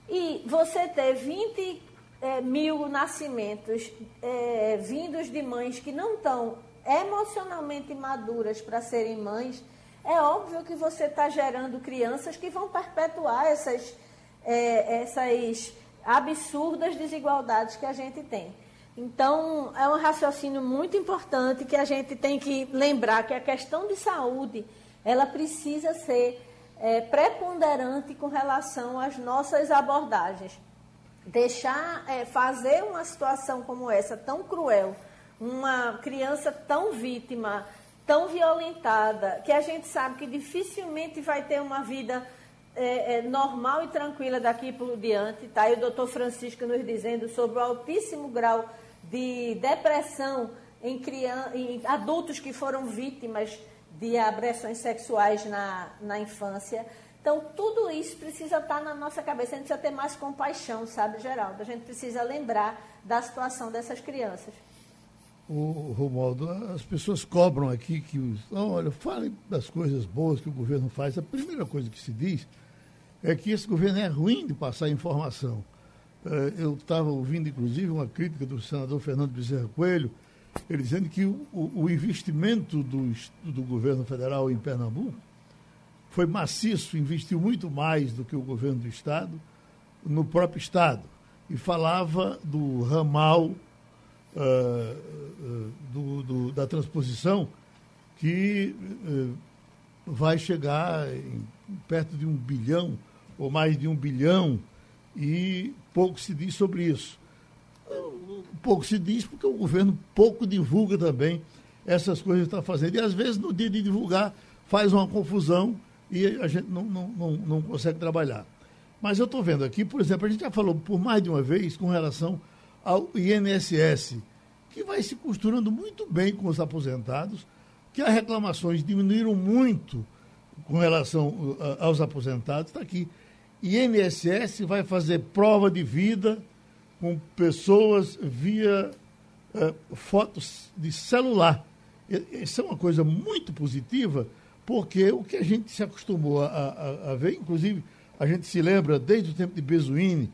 E você ter 20 é, mil nascimentos é, vindos de mães que não estão emocionalmente maduras para serem mães, é óbvio que você está gerando crianças que vão perpetuar essas, é, essas absurdas desigualdades que a gente tem. Então, é um raciocínio muito importante que a gente tem que lembrar que a questão de saúde, ela precisa ser é, preponderante com relação às nossas abordagens deixar é, fazer uma situação como essa tão cruel, uma criança tão vítima, tão violentada, que a gente sabe que dificilmente vai ter uma vida é, é, normal e tranquila daqui por diante. Tá aí o doutor Francisco nos dizendo sobre o altíssimo grau de depressão em, criança, em adultos que foram vítimas de agressões sexuais na, na infância. Então, tudo isso precisa estar na nossa cabeça. A gente precisa ter mais compaixão, sabe, Geraldo? A gente precisa lembrar da situação dessas crianças. O Romualdo, as pessoas cobram aqui que, olha, falem das coisas boas que o governo faz. A primeira coisa que se diz é que esse governo é ruim de passar informação. Eh, eu estava ouvindo, inclusive, uma crítica do senador Fernando Bezerra Coelho, ele dizendo que o, o investimento do, do governo federal em Pernambuco foi maciço, investiu muito mais do que o governo do Estado no próprio Estado. E falava do ramal uh, do, do, da transposição que uh, vai chegar em, perto de um bilhão ou mais de um bilhão e pouco se diz sobre isso. Pouco se diz porque o governo pouco divulga também essas coisas que está fazendo. E às vezes no dia de divulgar faz uma confusão e a gente não, não, não, não consegue trabalhar. Mas eu estou vendo aqui, por exemplo, a gente já falou por mais de uma vez com relação ao INSS, que vai se costurando muito bem com os aposentados, que as reclamações diminuíram muito com relação aos aposentados. Está aqui. INSS vai fazer prova de vida com pessoas via uh, fotos de celular. Isso é uma coisa muito positiva porque o que a gente se acostumou a, a, a ver, inclusive, a gente se lembra desde o tempo de Bezuini,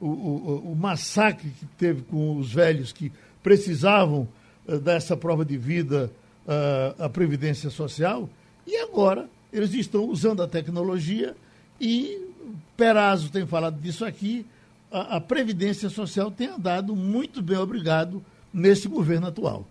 o, o, o, massacre que teve com os velhos que precisavam uh, dessa prova de vida uh, à Previdência Social, e agora eles estão usando a tecnologia e Perazzo tem falado disso aqui, a, a Previdência Social tem andado muito bem, obrigado, nesse governo atual.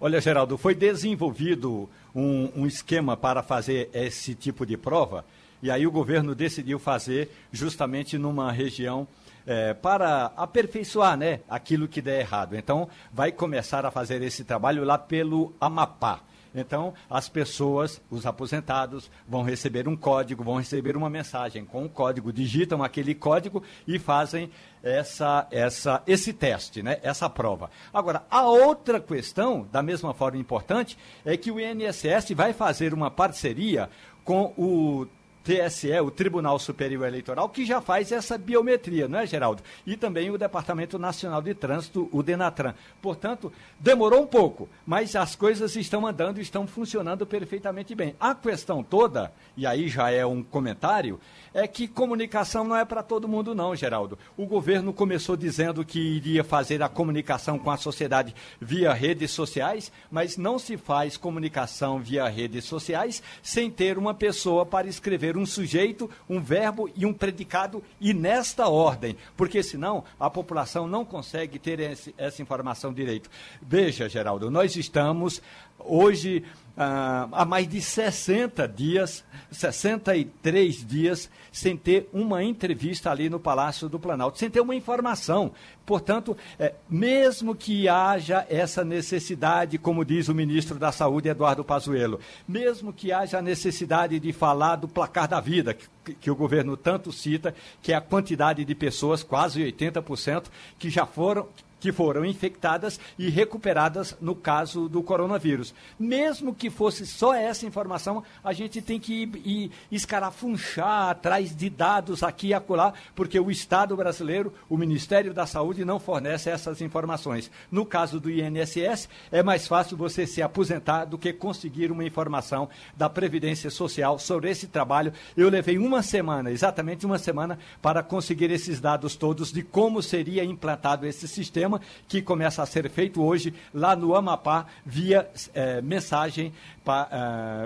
Olha, Geraldo, foi desenvolvido um, um esquema para fazer esse tipo de prova, e aí o governo decidiu fazer justamente numa região é, para aperfeiçoar né, aquilo que der errado. Então, vai começar a fazer esse trabalho lá pelo Amapá. Então, as pessoas, os aposentados, vão receber um código, vão receber uma mensagem com o um código, digitam aquele código e fazem essa, essa, esse teste, né? essa prova. Agora, a outra questão, da mesma forma importante, é que o INSS vai fazer uma parceria com o TSE, o Tribunal Superior Eleitoral, que já faz essa biometria, não é, Geraldo? E também o Departamento Nacional de Trânsito, o Denatran. Portanto, demorou um pouco, mas as coisas estão andando, estão funcionando perfeitamente bem. A questão toda, e aí já é um comentário, é que comunicação não é para todo mundo, não, Geraldo. O governo começou dizendo que iria fazer a comunicação com a sociedade via redes sociais, mas não se faz comunicação via redes sociais sem ter uma pessoa para escrever um sujeito, um verbo e um predicado e nesta ordem, porque senão a população não consegue ter esse, essa informação direito. Veja, Geraldo, nós estamos hoje ah, há mais de 60 dias, 63 dias, sem ter uma entrevista ali no Palácio do Planalto, sem ter uma informação. Portanto, é, mesmo que haja essa necessidade, como diz o ministro da Saúde, Eduardo Pazuello, mesmo que haja a necessidade de falar do placar da vida, que, que o governo tanto cita, que é a quantidade de pessoas, quase 80%, que já foram que foram infectadas e recuperadas no caso do coronavírus. Mesmo que fosse só essa informação, a gente tem que ir, escarafunchar atrás de dados aqui e acolá, porque o Estado brasileiro, o Ministério da Saúde, não fornece essas informações. No caso do INSS, é mais fácil você se aposentar do que conseguir uma informação da Previdência Social sobre esse trabalho. Eu levei uma semana, exatamente uma semana, para conseguir esses dados todos de como seria implantado esse sistema que começa a ser feito hoje lá no Amapá via é, mensagem, pa,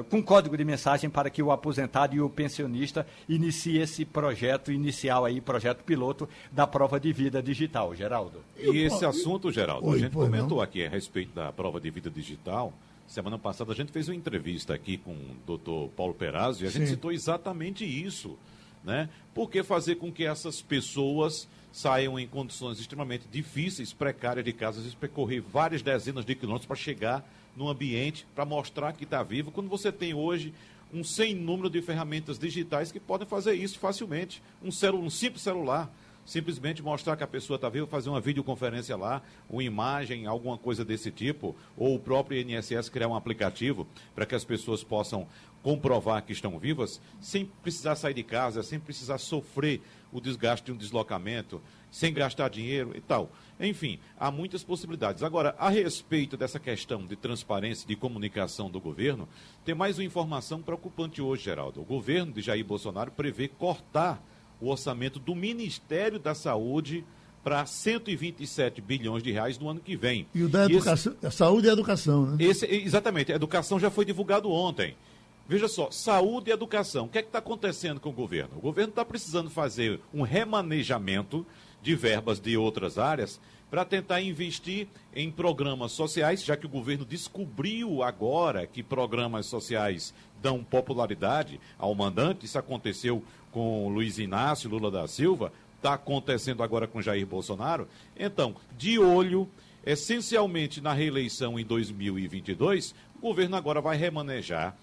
uh, com código de mensagem para que o aposentado e o pensionista inicie esse projeto inicial aí, projeto piloto da prova de vida digital, Geraldo. E esse assunto, Geraldo, Oi, a gente comentou não? aqui a respeito da prova de vida digital. Semana passada a gente fez uma entrevista aqui com o doutor Paulo Perazzo e a Sim. gente citou exatamente isso. Né? Por que fazer com que essas pessoas saiam em condições extremamente difíceis, precárias de casa, às vezes percorrer várias dezenas de quilômetros para chegar no ambiente, para mostrar que está vivo, quando você tem hoje um sem número de ferramentas digitais que podem fazer isso facilmente. Um, celu um simples celular, simplesmente mostrar que a pessoa está viva, fazer uma videoconferência lá, uma imagem, alguma coisa desse tipo, ou o próprio INSS criar um aplicativo para que as pessoas possam comprovar que estão vivas, sem precisar sair de casa, sem precisar sofrer o desgaste de um deslocamento, sem gastar dinheiro e tal. Enfim, há muitas possibilidades. Agora, a respeito dessa questão de transparência, de comunicação do governo, tem mais uma informação preocupante hoje, Geraldo. O governo de Jair Bolsonaro prevê cortar o orçamento do Ministério da Saúde para 127 bilhões de reais no ano que vem. E o da educação, esse, saúde e educação, né? Esse, exatamente, a educação já foi divulgado ontem. Veja só, saúde e educação. O que é está acontecendo com o governo? O governo está precisando fazer um remanejamento de verbas de outras áreas para tentar investir em programas sociais, já que o governo descobriu agora que programas sociais dão popularidade ao mandante. Isso aconteceu com Luiz Inácio Lula da Silva, está acontecendo agora com Jair Bolsonaro. Então, de olho essencialmente na reeleição em 2022, o governo agora vai remanejar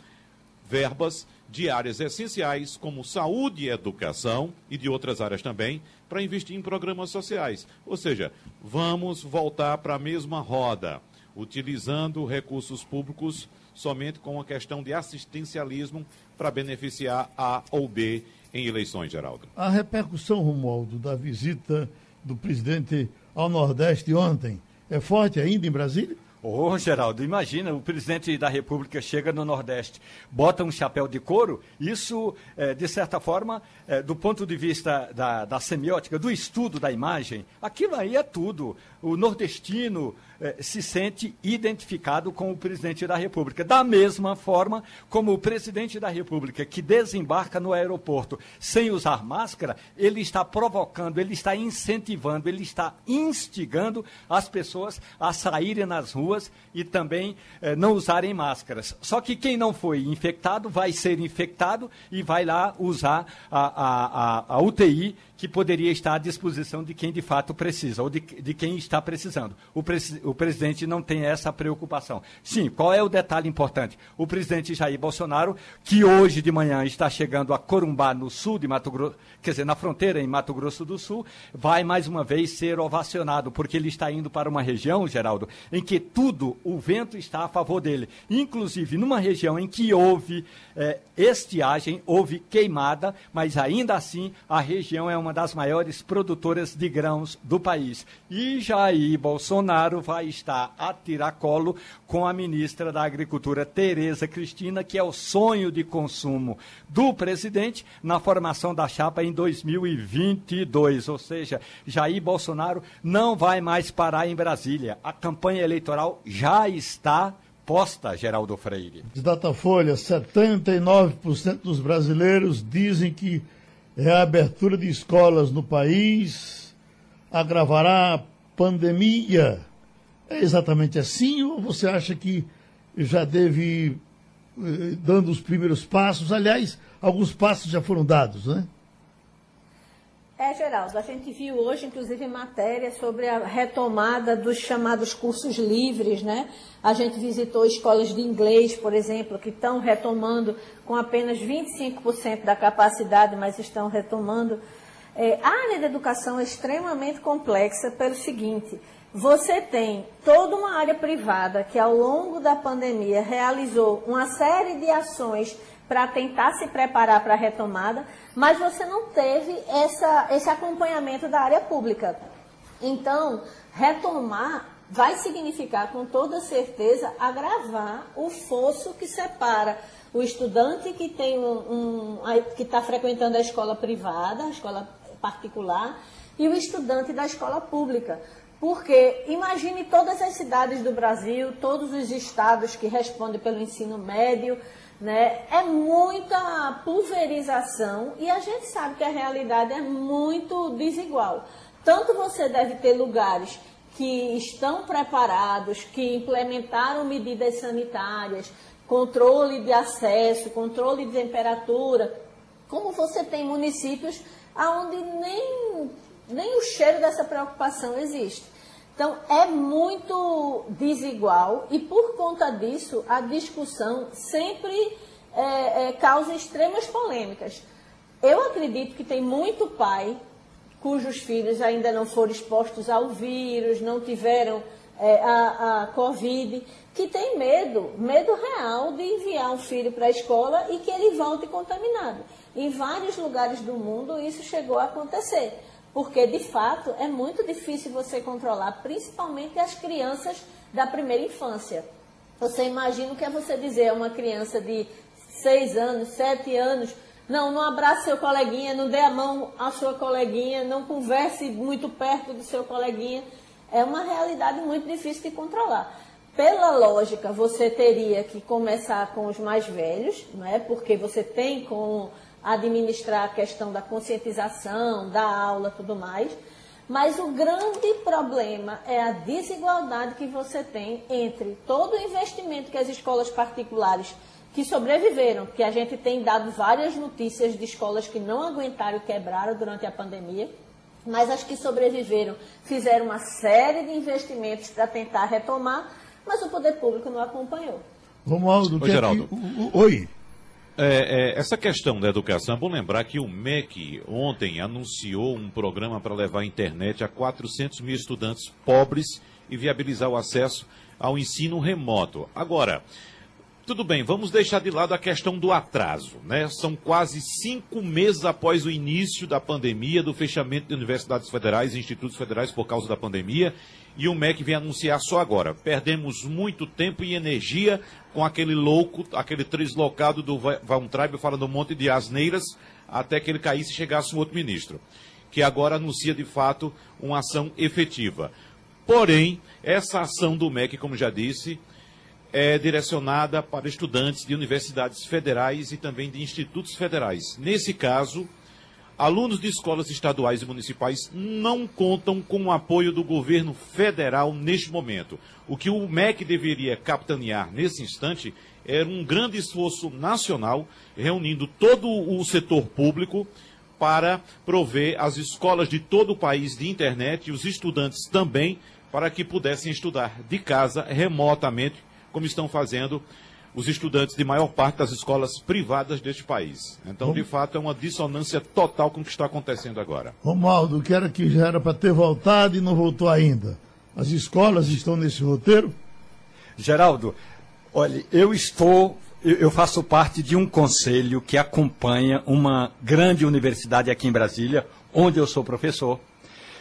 verbas de áreas essenciais como saúde e educação e de outras áreas também para investir em programas sociais. Ou seja, vamos voltar para a mesma roda, utilizando recursos públicos somente com a questão de assistencialismo para beneficiar A ou B em eleições, Geraldo. A repercussão, Romualdo, da visita do presidente ao Nordeste ontem é forte ainda em Brasília? Ô, oh, Geraldo, imagina, o presidente da República chega no Nordeste, bota um chapéu de couro, isso, é, de certa forma, é, do ponto de vista da, da semiótica, do estudo da imagem, aquilo aí é tudo. O nordestino é, se sente identificado com o presidente da República. Da mesma forma como o presidente da República, que desembarca no aeroporto sem usar máscara, ele está provocando, ele está incentivando, ele está instigando as pessoas a saírem nas ruas e também eh, não usarem máscaras. Só que quem não foi infectado vai ser infectado e vai lá usar a, a, a, a UTI que poderia estar à disposição de quem de fato precisa, ou de, de quem está precisando. O, presi o presidente não tem essa preocupação. Sim, qual é o detalhe importante? O presidente Jair Bolsonaro, que hoje de manhã está chegando a Corumbá, no sul de Mato Grosso, quer dizer, na fronteira em Mato Grosso do Sul, vai mais uma vez ser ovacionado, porque ele está indo para uma região, Geraldo, em que tudo, o vento está a favor dele. Inclusive, numa região em que houve é, estiagem, houve queimada, mas ainda assim a região é uma das maiores produtoras de grãos do país. E Jair Bolsonaro vai estar a tiracolo com a ministra da Agricultura, Tereza Cristina, que é o sonho de consumo do presidente na formação da chapa em 2022. Ou seja, Jair Bolsonaro não vai mais parar em Brasília. A campanha eleitoral já está resposta, Geraldo Freire. Datafolha, 79% dos brasileiros dizem que a abertura de escolas no país agravará a pandemia. É exatamente assim ou você acha que já deve eh, dando os primeiros passos? Aliás, alguns passos já foram dados, né? É, Geraldo, a gente viu hoje, inclusive, matéria sobre a retomada dos chamados cursos livres, né? A gente visitou escolas de inglês, por exemplo, que estão retomando com apenas 25% da capacidade, mas estão retomando. É, a área da educação é extremamente complexa pelo seguinte: você tem toda uma área privada que, ao longo da pandemia, realizou uma série de ações para tentar se preparar para a retomada, mas você não teve essa, esse acompanhamento da área pública. Então, retomar vai significar, com toda certeza, agravar o fosso que separa o estudante que tem um, um que está frequentando a escola privada, a escola particular, e o estudante da escola pública. Porque imagine todas as cidades do Brasil, todos os estados que respondem pelo ensino médio, né? É muita pulverização e a gente sabe que a realidade é muito desigual. Tanto você deve ter lugares que estão preparados, que implementaram medidas sanitárias, controle de acesso, controle de temperatura, como você tem municípios onde nem, nem o cheiro dessa preocupação existe. Então, é muito desigual e, por conta disso, a discussão sempre é, é, causa extremas polêmicas. Eu acredito que tem muito pai cujos filhos ainda não foram expostos ao vírus, não tiveram é, a, a Covid, que tem medo, medo real de enviar um filho para a escola e que ele volte contaminado. Em vários lugares do mundo isso chegou a acontecer porque de fato é muito difícil você controlar, principalmente as crianças da primeira infância. Você imagina o que é você dizer a uma criança de 6 anos, 7 anos, não, não abrace seu coleguinha, não dê a mão à sua coleguinha, não converse muito perto do seu coleguinha. É uma realidade muito difícil de controlar. Pela lógica, você teria que começar com os mais velhos, não é? Porque você tem com administrar a questão da conscientização, da aula, tudo mais. Mas o grande problema é a desigualdade que você tem entre todo o investimento que as escolas particulares que sobreviveram, que a gente tem dado várias notícias de escolas que não aguentaram e quebraram durante a pandemia, mas as que sobreviveram fizeram uma série de investimentos para tentar retomar, mas o poder público não acompanhou. Romualdo, Oi, Geraldo. Que... Oi. É, é, essa questão da educação, é bom lembrar que o MEC ontem anunciou um programa para levar a internet a 400 mil estudantes pobres e viabilizar o acesso ao ensino remoto. Agora, tudo bem, vamos deixar de lado a questão do atraso. Né? São quase cinco meses após o início da pandemia, do fechamento de universidades federais e institutos federais por causa da pandemia, e o MEC vem anunciar só agora. Perdemos muito tempo e energia com aquele louco, aquele trislocado do Van Traib falando um monte de asneiras, até que ele caísse e chegasse um outro ministro, que agora anuncia de fato uma ação efetiva. Porém, essa ação do MEC, como já disse, é direcionada para estudantes de universidades federais e também de institutos federais. Nesse caso, alunos de escolas estaduais e municipais não contam com o apoio do governo federal neste momento. O que o MEC deveria capitanear nesse instante era um grande esforço nacional, reunindo todo o setor público para prover as escolas de todo o país de internet e os estudantes também, para que pudessem estudar de casa remotamente, como estão fazendo os estudantes de maior parte das escolas privadas deste país. Então, de fato, é uma dissonância total com o que está acontecendo agora. Romualdo, que era que já era para ter voltado e não voltou ainda. As escolas estão nesse roteiro? Geraldo, olha, eu estou, eu faço parte de um conselho que acompanha uma grande universidade aqui em Brasília, onde eu sou professor.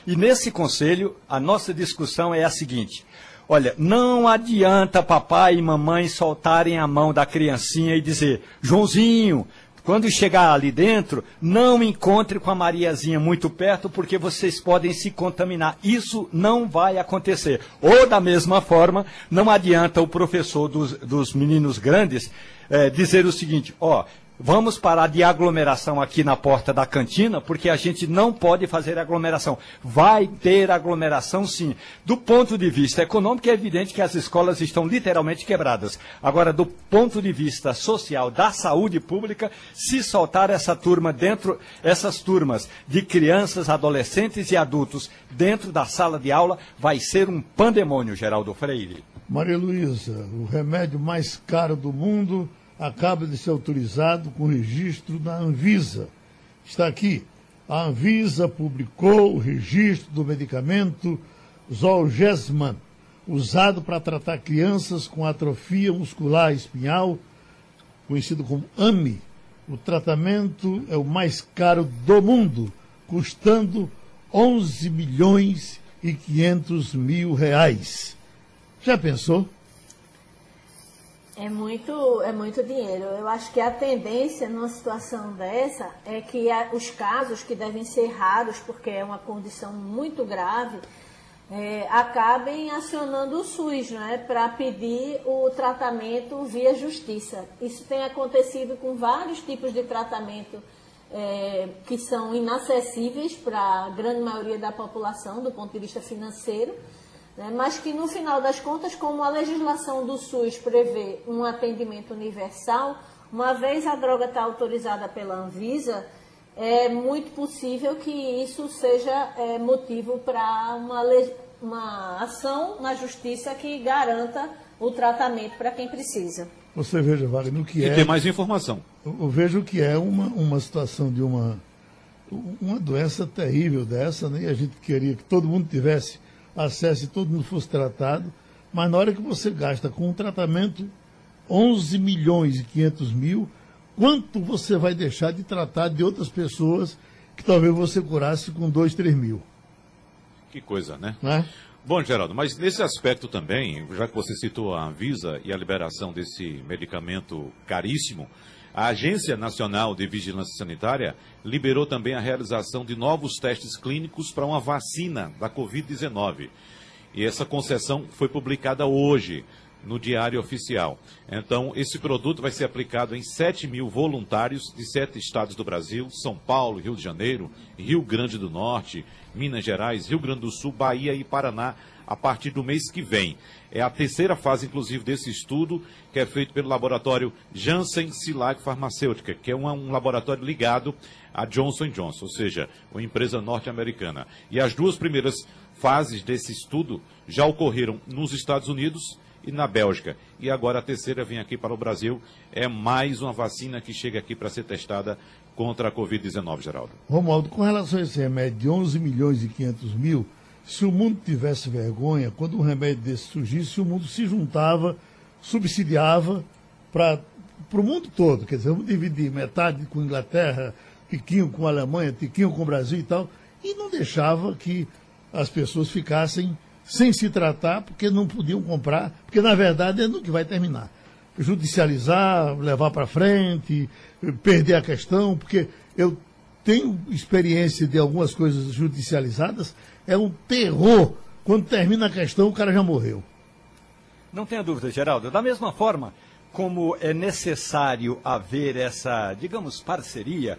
E nesse conselho, a nossa discussão é a seguinte: Olha, não adianta papai e mamãe soltarem a mão da criancinha e dizer: Joãozinho, Quando chegar ali dentro, não encontre com a Mariazinha muito perto, porque vocês podem se contaminar. Isso não vai acontecer. Ou, da mesma forma, não adianta o professor dos, dos meninos grandes é, dizer o seguinte: ó, Vamos parar de aglomeração aqui na porta da cantina, porque a gente não pode fazer aglomeração. Vai ter aglomeração sim. Do ponto de vista econômico, é evidente que as escolas estão literalmente quebradas. Agora, do ponto de vista social, da saúde pública, se soltar essa turma dentro, essas turmas de crianças, adolescentes e adultos dentro da sala de aula, vai ser um pandemônio, Geraldo Freire. Maria Luísa, o remédio mais caro do mundo acaba de ser autorizado com registro na Anvisa. Está aqui. A Anvisa publicou o registro do medicamento Zolgensma, usado para tratar crianças com atrofia muscular espinhal, conhecido como AMI. O tratamento é o mais caro do mundo, custando 11 milhões e 500 mil reais. Já pensou? É muito, é muito dinheiro. Eu acho que a tendência numa situação dessa é que os casos que devem ser raros, porque é uma condição muito grave, é, acabem acionando o SUS né, para pedir o tratamento via justiça. Isso tem acontecido com vários tipos de tratamento é, que são inacessíveis para a grande maioria da população do ponto de vista financeiro né, mas que no final das contas, como a legislação do SUS prevê um atendimento universal, uma vez a droga está autorizada pela Anvisa, é muito possível que isso seja é, motivo para uma, uma ação na justiça que garanta o tratamento para quem precisa. Você veja, Wagner, o que e é. E tem mais informação. Eu, vejo que é uma, uma situação de uma, uma doença terrível dessa, né? E a gente queria que todo mundo tivesse acesso e todo mundo fosse tratado, mas na hora que você gasta com um tratamento 11 milhões e 500 mil, quanto você vai deixar de tratar de outras pessoas que talvez você curasse com 2, 3 mil? Que coisa, né? né? Bom, Geraldo, mas nesse aspecto também, já que você citou a Anvisa e a liberação desse medicamento caríssimo, a Agência Nacional de Vigilância Sanitária liberou também a realização de novos testes clínicos para uma vacina da Covid-19. E essa concessão foi publicada hoje no Diário Oficial. Então, esse produto vai ser aplicado em 7 mil voluntários de sete estados do Brasil: São Paulo, Rio de Janeiro, Rio Grande do Norte, Minas Gerais, Rio Grande do Sul, Bahia e Paraná, a partir do mês que vem. É a terceira fase, inclusive, desse estudo, que é feito pelo laboratório Janssen Silag Farmacêutica, que é um, um laboratório ligado à Johnson Johnson, ou seja, uma empresa norte-americana. E as duas primeiras fases desse estudo já ocorreram nos Estados Unidos e na Bélgica. E agora a terceira vem aqui para o Brasil. É mais uma vacina que chega aqui para ser testada contra a Covid-19, Geraldo. Romualdo, com relação a esse remédio de 11 milhões e 500 mil, se o mundo tivesse vergonha, quando um remédio desse surgisse, o mundo se juntava, subsidiava para o mundo todo. Quer dizer, vamos dividir metade com Inglaterra, tiquinho com Alemanha, tiquinho com o Brasil e tal, e não deixava que as pessoas ficassem sem se tratar, porque não podiam comprar, porque na verdade é no que vai terminar. Judicializar, levar para frente, perder a questão, porque eu tenho experiência de algumas coisas judicializadas é um terror. Quando termina a questão, o cara já morreu. Não tenha dúvida, Geraldo. Da mesma forma como é necessário haver essa, digamos, parceria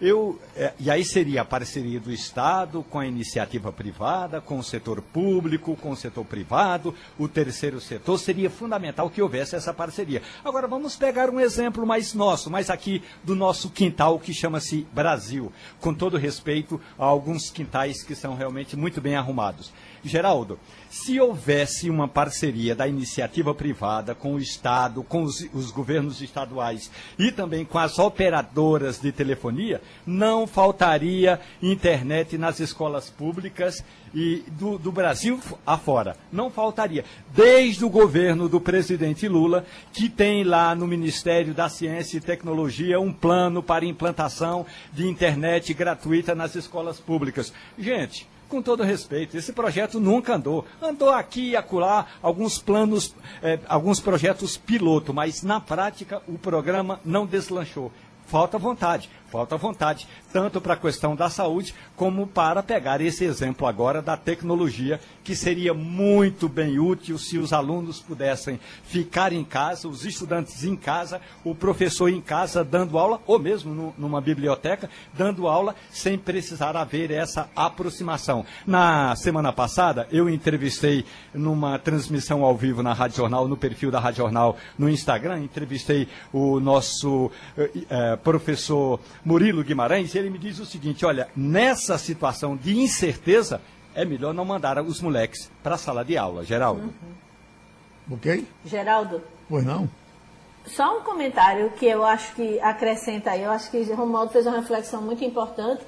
eu, é, e aí seria a parceria do Estado com a iniciativa privada, com o setor público, com o setor privado, o terceiro setor. Seria fundamental que houvesse essa parceria. Agora, vamos pegar um exemplo mais nosso, mais aqui do nosso quintal, que chama-se Brasil. Com todo respeito a alguns quintais que são realmente muito bem arrumados. Geraldo, se houvesse uma parceria da iniciativa privada com o Estado, com os, os, governos estaduais e também com as operadoras de telefonia, não faltaria internet nas escolas públicas e do, do Brasil afora. Não faltaria. Desde o governo do presidente Lula, que tem lá no Ministério da Ciência e Tecnologia um plano para implantação de internet gratuita nas escolas públicas. Gente, com todo respeito, esse projeto nunca andou. Andou aqui e acolá alguns planos, eh, alguns projetos piloto, mas na prática o programa não deslanchou. falta vontade. Falta vontade, tanto para a questão da saúde, como para pegar esse exemplo agora da tecnologia, que seria muito bem útil se os alunos pudessem ficar em casa, os estudantes em casa, o professor em casa dando aula, ou mesmo no, numa biblioteca, dando aula, sem precisar haver essa aproximação. Na semana passada, eu entrevistei numa transmissão ao vivo na Rádio Jornal, no perfil da Rádio Jornal no Instagram, entrevistei o nosso eh, eh, professor Murilo Guimarães, ele me diz o seguinte: olha, nessa situação de incerteza, é melhor não mandar os moleques para a sala de aula, Geraldo. Uhum. Ok? Geraldo. Pois não? Só um comentário que eu acho que acrescenta aí, eu acho que o Romualdo fez uma reflexão muito importante.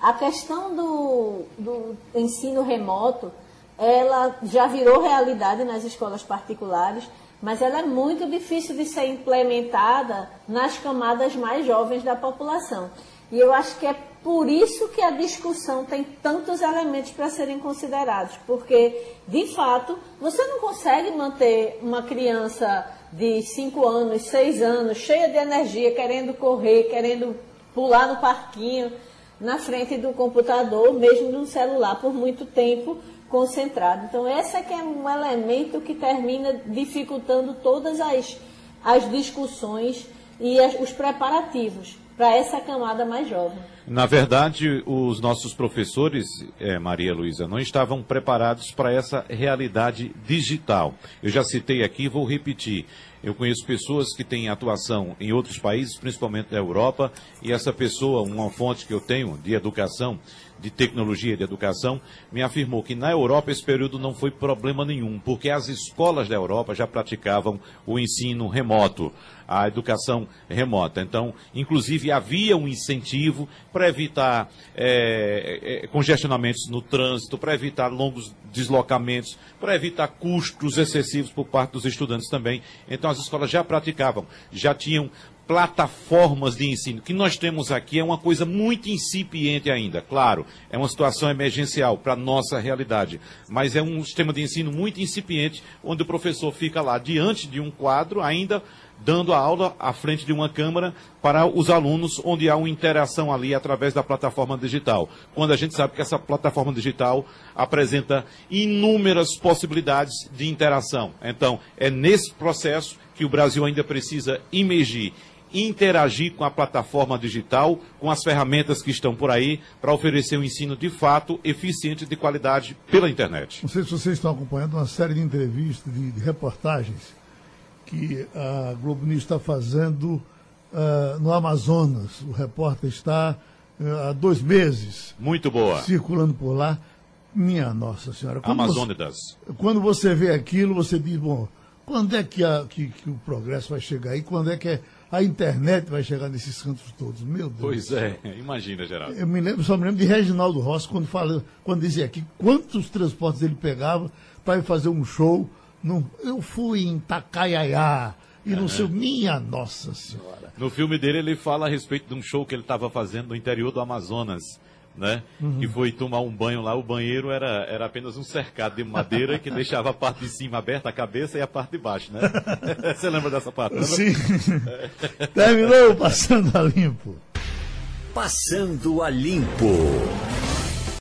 A questão do, do ensino remoto, ela já virou realidade nas escolas particulares mas ela é muito difícil de ser implementada nas camadas mais jovens da população. E eu acho que é por isso que a discussão tem tantos elementos para serem considerados, porque, de fato, você não consegue manter uma criança de 5 anos, 6 anos, cheia de energia, querendo correr, querendo pular no parquinho, na frente do computador, mesmo no celular, por muito tempo, concentrado. Então, esse é que é um elemento que termina dificultando todas as, as discussões e as, os preparativos para essa camada mais jovem. Na verdade, os nossos professores, é, Maria Luísa, não estavam preparados para essa realidade digital. Eu já citei aqui, vou repetir. Eu conheço pessoas que têm atuação em outros países, principalmente na Europa, e essa pessoa, uma fonte que eu tenho de educação, de tecnologia de educação, me afirmou que na Europa esse período não foi problema nenhum, porque as escolas da Europa já praticavam o ensino remoto, a educação remota. Então, inclusive, havia um incentivo para evitar é, congestionamentos no trânsito, para evitar longos deslocamentos, para evitar custos excessivos por parte dos estudantes também. Então, as escolas já praticavam, já tinham plataformas de ensino. O que nós temos aqui é uma coisa muito incipiente ainda. Claro, é uma situação emergencial para a nossa realidade, mas é um sistema de ensino muito incipiente, onde o professor fica lá diante de um quadro, ainda dando a aula à frente de uma câmera para os alunos, onde há uma interação ali através da plataforma digital. Quando a gente sabe que essa plataforma digital apresenta inúmeras possibilidades de interação. Então, é nesse processo que o Brasil ainda precisa imergir interagir com a plataforma digital, com as ferramentas que estão por aí, para oferecer um ensino de fato eficiente de qualidade pela internet. Não sei se vocês estão acompanhando uma série de entrevistas, de, de reportagens que a Globo News está fazendo uh, no Amazonas. O repórter está uh, há dois meses. Muito boa. Circulando por lá. Minha Nossa Senhora. Amazônidas. Você, quando você vê aquilo, você diz, bom, quando é que, a, que, que o progresso vai chegar aí? Quando é que é a internet vai chegar nesses cantos todos. Meu Deus. Pois é, imagina, Geraldo. Eu me lembro, só me lembro de Reginaldo Rossi, quando, fala, quando dizia aqui quantos transportes ele pegava para ir fazer um show. No, eu fui em Takayaya. E não sei, minha Nossa Senhora. No filme dele, ele fala a respeito de um show que ele estava fazendo no interior do Amazonas né? Uhum. Que foi tomar um banho lá, o banheiro era, era apenas um cercado de madeira que deixava a parte de cima aberta, a cabeça e a parte de baixo, né? Você lembra dessa parte? Lembra? Sim. Terminou Passando a Limpo. Passando a Limpo.